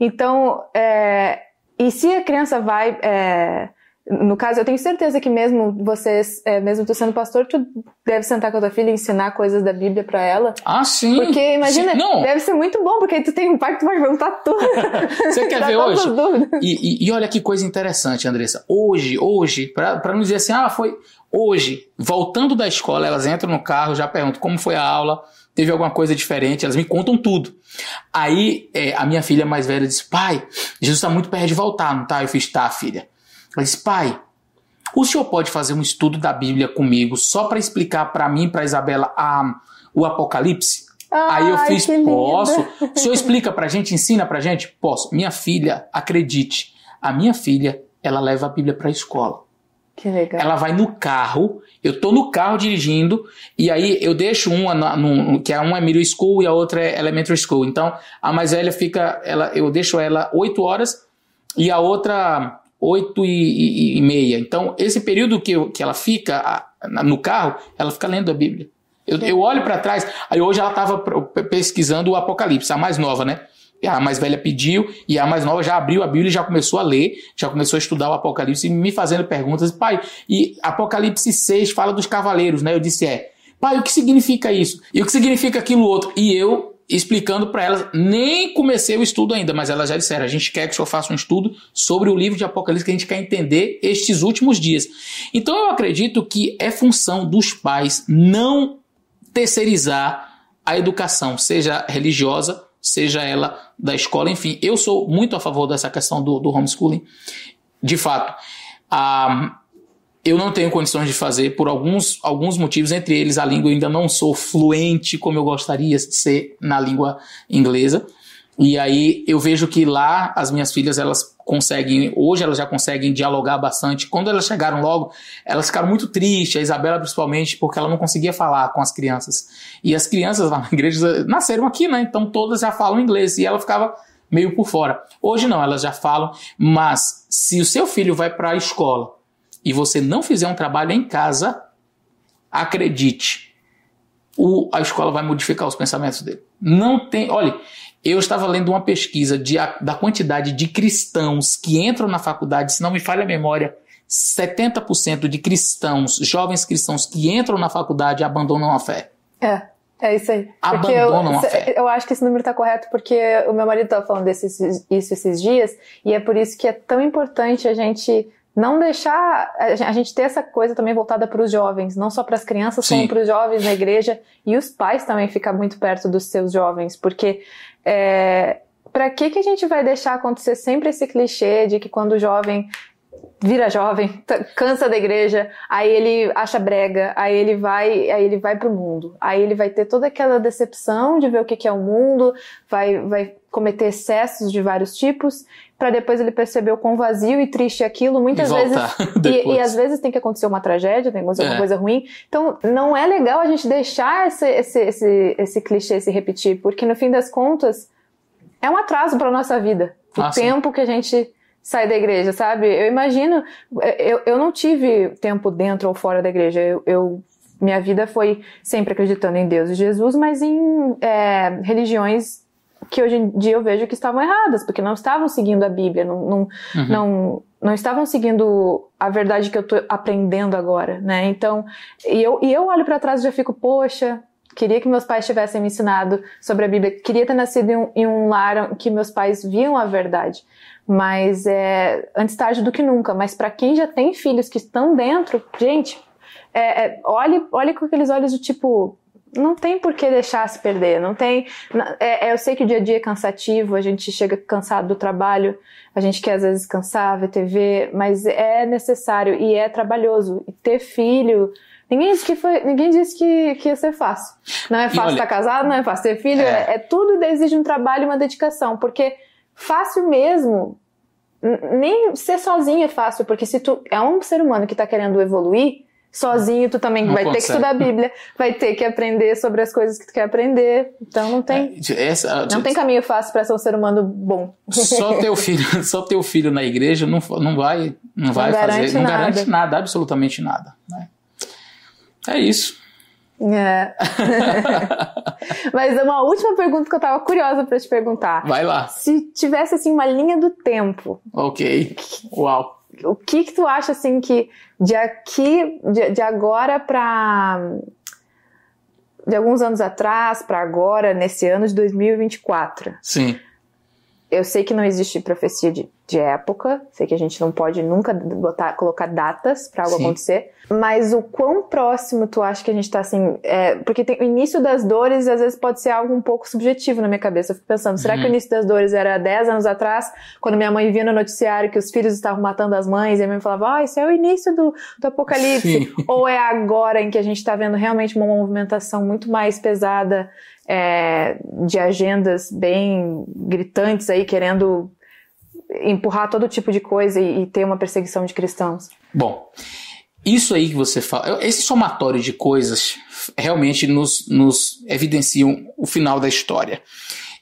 Então, é, e se a criança vai, é, no caso, eu tenho certeza que mesmo vocês, é, mesmo tu sendo pastor, tu deve sentar com a tua filha e ensinar coisas da Bíblia para ela. Ah, sim. Porque imagina, sim. deve ser muito bom, porque aí tu tem um pai que tu vai perguntar tudo. <laughs> Você quer ver hoje? E, e, e, olha que coisa interessante, Andressa. Hoje, hoje, para não dizer assim, ah, foi Hoje, voltando da escola, elas entram no carro, já perguntam como foi a aula, teve alguma coisa diferente, elas me contam tudo. Aí é, a minha filha mais velha disse: Pai, Jesus está muito perto de voltar, não tá? Eu fiz: Tá, filha. Ela disse: Pai, o senhor pode fazer um estudo da Bíblia comigo só para explicar para mim e para Isabela a, o Apocalipse? Ai, Aí eu fiz: Posso. <laughs> O senhor explica para a gente, ensina para gente? Posso. Minha filha, acredite, a minha filha, ela leva a Bíblia para a escola. Que legal. Ela vai no carro, eu tô no carro dirigindo, e aí eu deixo uma, que é uma é middle school e a outra é elementary school. Então, a mais velha fica, ela, eu deixo ela 8 horas e a outra 8 e, e, e meia. Então, esse período que, eu, que ela fica no carro, ela fica lendo a Bíblia. Eu, eu olho para trás, aí hoje ela estava pesquisando o Apocalipse, a mais nova, né? A mais velha pediu e a mais nova já abriu a Bíblia e já começou a ler, já começou a estudar o Apocalipse e me fazendo perguntas. Pai, e Apocalipse 6 fala dos cavaleiros, né? Eu disse, é. Pai, o que significa isso? E o que significa aquilo outro? E eu explicando para elas, nem comecei o estudo ainda, mas elas já disseram, a gente quer que o senhor faça um estudo sobre o livro de Apocalipse, que a gente quer entender estes últimos dias. Então eu acredito que é função dos pais não terceirizar a educação, seja religiosa, seja ela da escola, enfim. Eu sou muito a favor dessa questão do, do homeschooling. De fato, eu não tenho condições de fazer por alguns, alguns motivos, entre eles a língua eu ainda não sou fluente como eu gostaria de ser na língua inglesa. E aí eu vejo que lá as minhas filhas elas conseguem, hoje elas já conseguem dialogar bastante. Quando elas chegaram logo, elas ficaram muito tristes, a Isabela principalmente, porque ela não conseguia falar com as crianças. E as crianças lá na igreja <laughs> nasceram aqui, né? Então todas já falam inglês e ela ficava meio por fora. Hoje não, elas já falam, mas se o seu filho vai para a escola e você não fizer um trabalho em casa, acredite, o, a escola vai modificar os pensamentos dele. Não tem. Olha, eu estava lendo uma pesquisa de, da quantidade de cristãos que entram na faculdade, se não me falha a memória, 70% de cristãos, jovens cristãos que entram na faculdade abandonam a fé. É. É isso aí. Abandonam eu, a fé. Eu acho que esse número está correto porque o meu marido estava falando desse, isso esses dias e é por isso que é tão importante a gente não deixar a gente ter essa coisa também voltada para os jovens, não só para as crianças, Sim. como para os jovens na igreja e os pais também ficar muito perto dos seus jovens, porque é, para que que a gente vai deixar acontecer sempre esse clichê de que quando o jovem vira jovem, cansa da igreja, aí ele acha brega, aí ele vai, aí ele vai pro mundo. Aí ele vai ter toda aquela decepção de ver o que, que é o mundo, vai, vai cometer excessos de vários tipos, para depois ele perceber o quão vazio e triste é aquilo, muitas vezes. <laughs> E, e, às vezes tem que acontecer uma tragédia, tem que acontecer é. alguma coisa ruim. Então, não é legal a gente deixar esse, esse, esse, esse clichê se repetir, porque no fim das contas, é um atraso para nossa vida. O ah, tempo sim. que a gente sai da igreja, sabe? Eu imagino, eu, eu não tive tempo dentro ou fora da igreja. Eu, eu minha vida foi sempre acreditando em Deus e Jesus, mas em é, religiões que hoje em dia eu vejo que estavam erradas, porque não estavam seguindo a Bíblia, não, não, uhum. não, não estavam seguindo a verdade que eu estou aprendendo agora, né? Então, e eu, e eu olho para trás e já fico, poxa, queria que meus pais tivessem me ensinado sobre a Bíblia, queria ter nascido em um, em um lar que meus pais viam a verdade. Mas é antes tarde do que nunca. Mas para quem já tem filhos que estão dentro, gente, é, é, olhe, olhe com aqueles olhos do tipo, não tem por que deixar se perder, não tem. É, é, eu sei que o dia a dia é cansativo, a gente chega cansado do trabalho, a gente quer às vezes descansar, ver TV, mas é necessário e é trabalhoso. E ter filho. Ninguém disse que, foi, ninguém disse que, que ia ser fácil. Não é fácil estar tá casado, não é fácil ter filho, é, é, é tudo exige um trabalho e uma dedicação, porque fácil mesmo. Nem ser sozinho é fácil, porque se tu é um ser humano que está querendo evoluir, sozinho tu também não vai consegue. ter que estudar a Bíblia, vai ter que aprender sobre as coisas que tu quer aprender. Então não tem é, essa, não tem caminho fácil para ser um ser humano bom. Só teu <laughs> filho, <laughs> só teu filho na igreja não, não vai não vai não fazer, não nada. garante nada, absolutamente nada. Né? É isso. É. <laughs> Mas uma última pergunta que eu tava curiosa para te perguntar. Vai lá. Se tivesse assim uma linha do tempo. Ok. Uau. O que que tu acha assim que de aqui, de, de agora para de alguns anos atrás para agora, nesse ano de 2024? Sim. Eu sei que não existe profecia de, de época, sei que a gente não pode nunca botar, colocar datas para algo Sim. acontecer, mas o quão próximo tu acha que a gente tá assim? É, porque tem, o início das dores às vezes pode ser algo um pouco subjetivo na minha cabeça. Eu fico pensando, será uhum. que o uhum. início das dores era 10 anos atrás, quando minha mãe via no noticiário que os filhos estavam matando as mães, e a minha mãe falava, ah, isso é o início do, do apocalipse? Sim. Ou é agora em que a gente tá vendo realmente uma movimentação muito mais pesada é, de agendas bem gritantes aí, querendo empurrar todo tipo de coisa e, e ter uma perseguição de cristãos? Bom, isso aí que você fala, esse somatório de coisas realmente nos, nos evidenciam o final da história.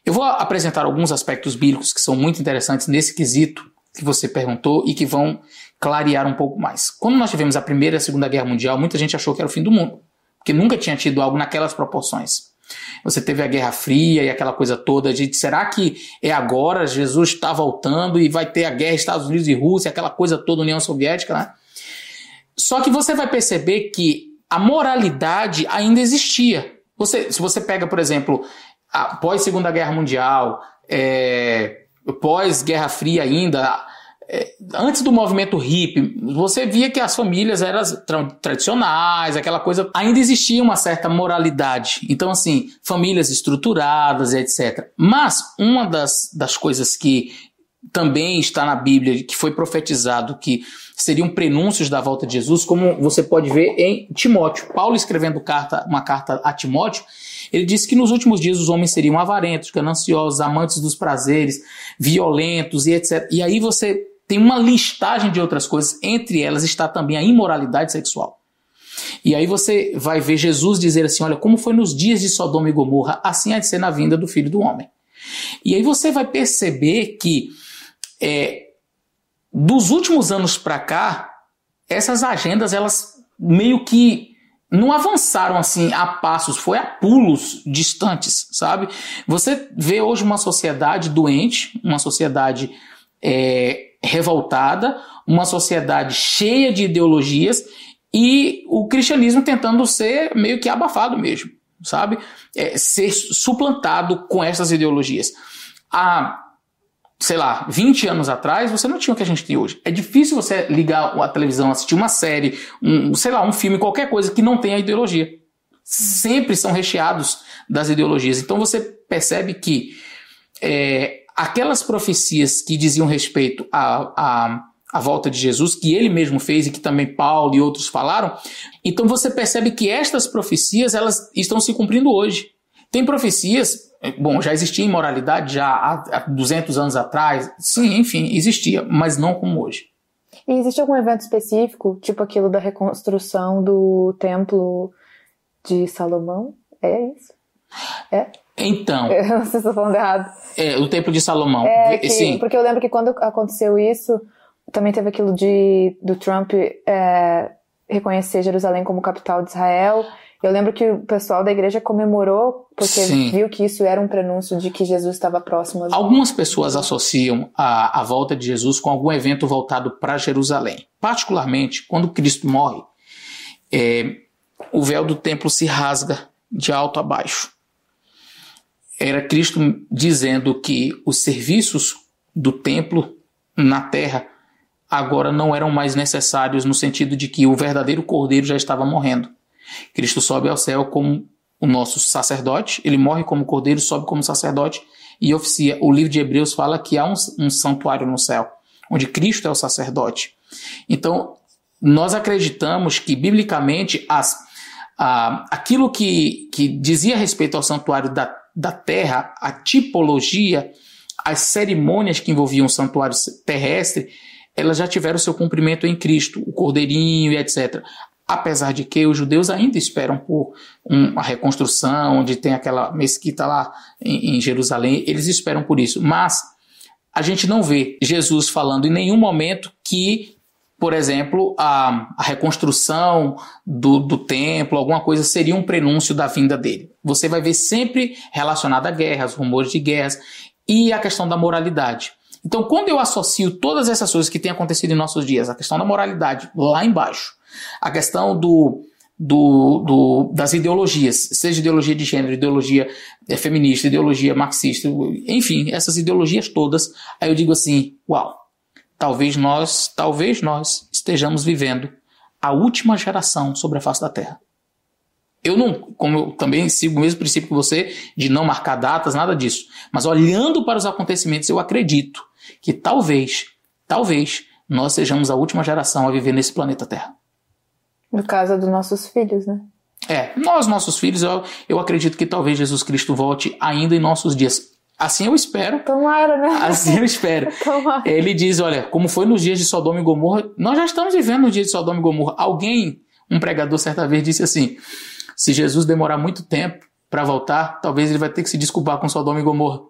Eu vou apresentar alguns aspectos bíblicos que são muito interessantes nesse quesito que você perguntou e que vão clarear um pouco mais. Quando nós tivemos a Primeira e a Segunda Guerra Mundial, muita gente achou que era o fim do mundo, porque nunca tinha tido algo naquelas proporções. Você teve a Guerra Fria e aquela coisa toda de será que é agora Jesus está voltando e vai ter a guerra Estados Unidos e Rússia, aquela coisa toda União Soviética, né? Só que você vai perceber que a moralidade ainda existia. Você, se você pega, por exemplo, após Segunda Guerra Mundial, é, pós Guerra Fria ainda, antes do movimento hippie, você via que as famílias eram tra tradicionais, aquela coisa. Ainda existia uma certa moralidade. Então, assim, famílias estruturadas, etc. Mas uma das, das coisas que também está na Bíblia, que foi profetizado, que seriam prenúncios da volta de Jesus, como você pode ver em Timóteo. Paulo escrevendo carta, uma carta a Timóteo, ele disse que nos últimos dias os homens seriam avarentos, gananciosos, amantes dos prazeres, violentos e etc. E aí você tem uma listagem de outras coisas, entre elas está também a imoralidade sexual. E aí você vai ver Jesus dizer assim: olha, como foi nos dias de Sodoma e Gomorra, assim há de ser na vinda do filho do homem. E aí você vai perceber que é, dos últimos anos para cá, essas agendas elas meio que não avançaram assim a passos, foi a pulos distantes, sabe? Você vê hoje uma sociedade doente, uma sociedade é, revoltada, uma sociedade cheia de ideologias e o cristianismo tentando ser meio que abafado mesmo, sabe? É, ser suplantado com essas ideologias. Há, sei lá, 20 anos atrás, você não tinha o que a gente tem hoje. É difícil você ligar a televisão, assistir uma série, um, sei lá, um filme, qualquer coisa que não tenha ideologia. Sempre são recheados das ideologias. Então você percebe que é, aquelas profecias que diziam respeito à, à, à volta de Jesus, que ele mesmo fez e que também Paulo e outros falaram, então você percebe que estas profecias elas estão se cumprindo hoje. Tem profecias, bom, já existia imoralidade já há 200 anos atrás, sim, enfim, existia, mas não como hoje. E existe algum evento específico, tipo aquilo da reconstrução do templo de Salomão? É isso? É? Então. Eu não sei se estou falando errado. É, o Templo de Salomão. É que, Sim. Porque eu lembro que quando aconteceu isso, também teve aquilo de do Trump é, reconhecer Jerusalém como capital de Israel. Eu lembro que o pessoal da igreja comemorou porque Sim. viu que isso era um prenúncio de que Jesus estava próximo. Algumas pessoas associam a, a volta de Jesus com algum evento voltado para Jerusalém. Particularmente, quando Cristo morre, é, o véu do templo se rasga de alto a baixo era Cristo dizendo que os serviços do templo na terra agora não eram mais necessários no sentido de que o verdadeiro cordeiro já estava morrendo. Cristo sobe ao céu como o nosso sacerdote, ele morre como cordeiro, sobe como sacerdote e oficia. O livro de Hebreus fala que há um, um santuário no céu, onde Cristo é o sacerdote. Então, nós acreditamos que, biblicamente, as, a, aquilo que, que dizia respeito ao santuário da da terra, a tipologia, as cerimônias que envolviam o santuário terrestre, elas já tiveram seu cumprimento em Cristo, o cordeirinho e etc. Apesar de que os judeus ainda esperam por uma reconstrução, onde tem aquela mesquita lá em, em Jerusalém, eles esperam por isso. Mas a gente não vê Jesus falando em nenhum momento que por exemplo, a, a reconstrução do, do, templo, alguma coisa, seria um prenúncio da vinda dele. Você vai ver sempre relacionado a guerras, rumores de guerras e a questão da moralidade. Então, quando eu associo todas essas coisas que têm acontecido em nossos dias, a questão da moralidade lá embaixo, a questão do, do, do, das ideologias, seja ideologia de gênero, ideologia é, feminista, ideologia marxista, enfim, essas ideologias todas, aí eu digo assim: uau, talvez nós, talvez nós estejamos vivendo a última geração sobre a face da Terra. Eu não, como eu também sigo o mesmo princípio que você, de não marcar datas, nada disso. Mas olhando para os acontecimentos, eu acredito que talvez, talvez, nós sejamos a última geração a viver nesse planeta Terra. No caso dos nossos filhos, né? É, nós, nossos filhos, eu, eu acredito que talvez Jesus Cristo volte ainda em nossos dias. Assim eu espero. Tomara, né? Assim eu espero. <laughs> Tomara. Ele diz: olha, como foi nos dias de Sodoma e Gomorra, nós já estamos vivendo nos dias de Sodoma e Gomorra. Alguém, um pregador, certa vez disse assim: se Jesus demorar muito tempo para voltar, talvez ele vai ter que se desculpar com Sodoma e Gomorra.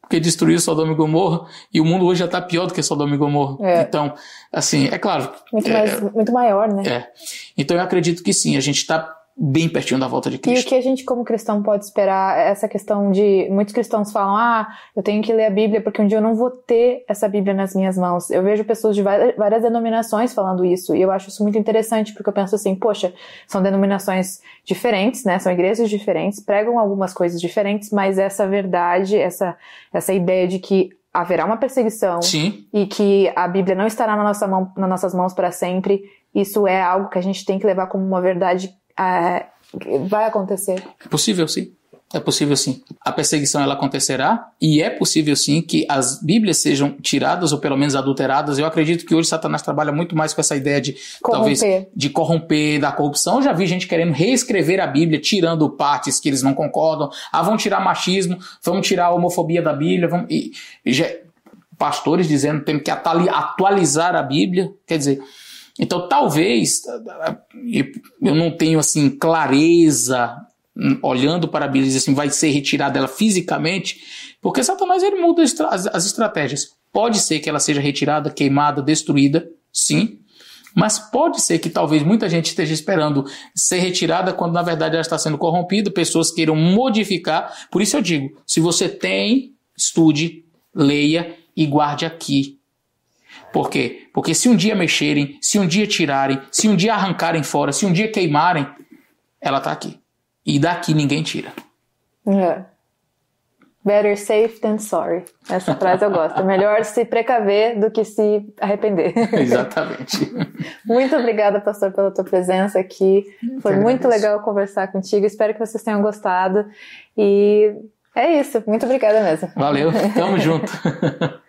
porque destruiu Sodoma e Gomorra, e o mundo hoje já está pior do que Sodoma e Gomorra. É. Então, assim, é claro. Muito, mais, é, muito maior, né? É. Então eu acredito que sim, a gente está bem pertinho da volta de Cristo. E o que a gente, como cristão, pode esperar? Essa questão de. Muitos cristãos falam: ah, eu tenho que ler a Bíblia porque um dia eu não vou ter essa Bíblia nas minhas mãos. Eu vejo pessoas de várias denominações falando isso, e eu acho isso muito interessante, porque eu penso assim: poxa, são denominações diferentes, né? São igrejas diferentes, pregam algumas coisas diferentes, mas essa verdade, essa, essa ideia de que haverá uma perseguição Sim. e que a Bíblia não estará na nossa mão, nas nossas mãos para sempre, isso é algo que a gente tem que levar como uma verdade é, vai acontecer. É possível, sim. É possível sim. A perseguição ela acontecerá e é possível sim que as Bíblias sejam tiradas ou pelo menos adulteradas. Eu acredito que hoje Satanás trabalha muito mais com essa ideia de corromper. talvez de corromper, da corrupção. Eu já vi gente querendo reescrever a Bíblia, tirando partes que eles não concordam. Ah, vão tirar machismo, vamos tirar a homofobia da Bíblia, vamos e, já, pastores dizendo que temos que atualizar a Bíblia. Quer dizer, então, talvez, eu não tenho assim clareza hum, olhando para a Bíblia e assim, vai ser retirada ela fisicamente, porque Satanás ele muda as estratégias. Pode ser que ela seja retirada, queimada, destruída, sim, mas pode ser que talvez muita gente esteja esperando ser retirada quando na verdade ela está sendo corrompida, pessoas queiram modificar. Por isso eu digo, se você tem, estude, leia e guarde aqui. Por quê? Porque se um dia mexerem, se um dia tirarem, se um dia arrancarem fora, se um dia queimarem, ela está aqui. E daqui ninguém tira. É. Better safe than sorry. Essa frase eu gosto. É melhor se precaver do que se arrepender. <laughs> Exatamente. muito obrigada, pastor, pela tua presença aqui. Foi muito legal conversar contigo. Espero que vocês tenham gostado. E é isso. Muito obrigada mesmo. Valeu. <laughs> Tamo junto. <laughs>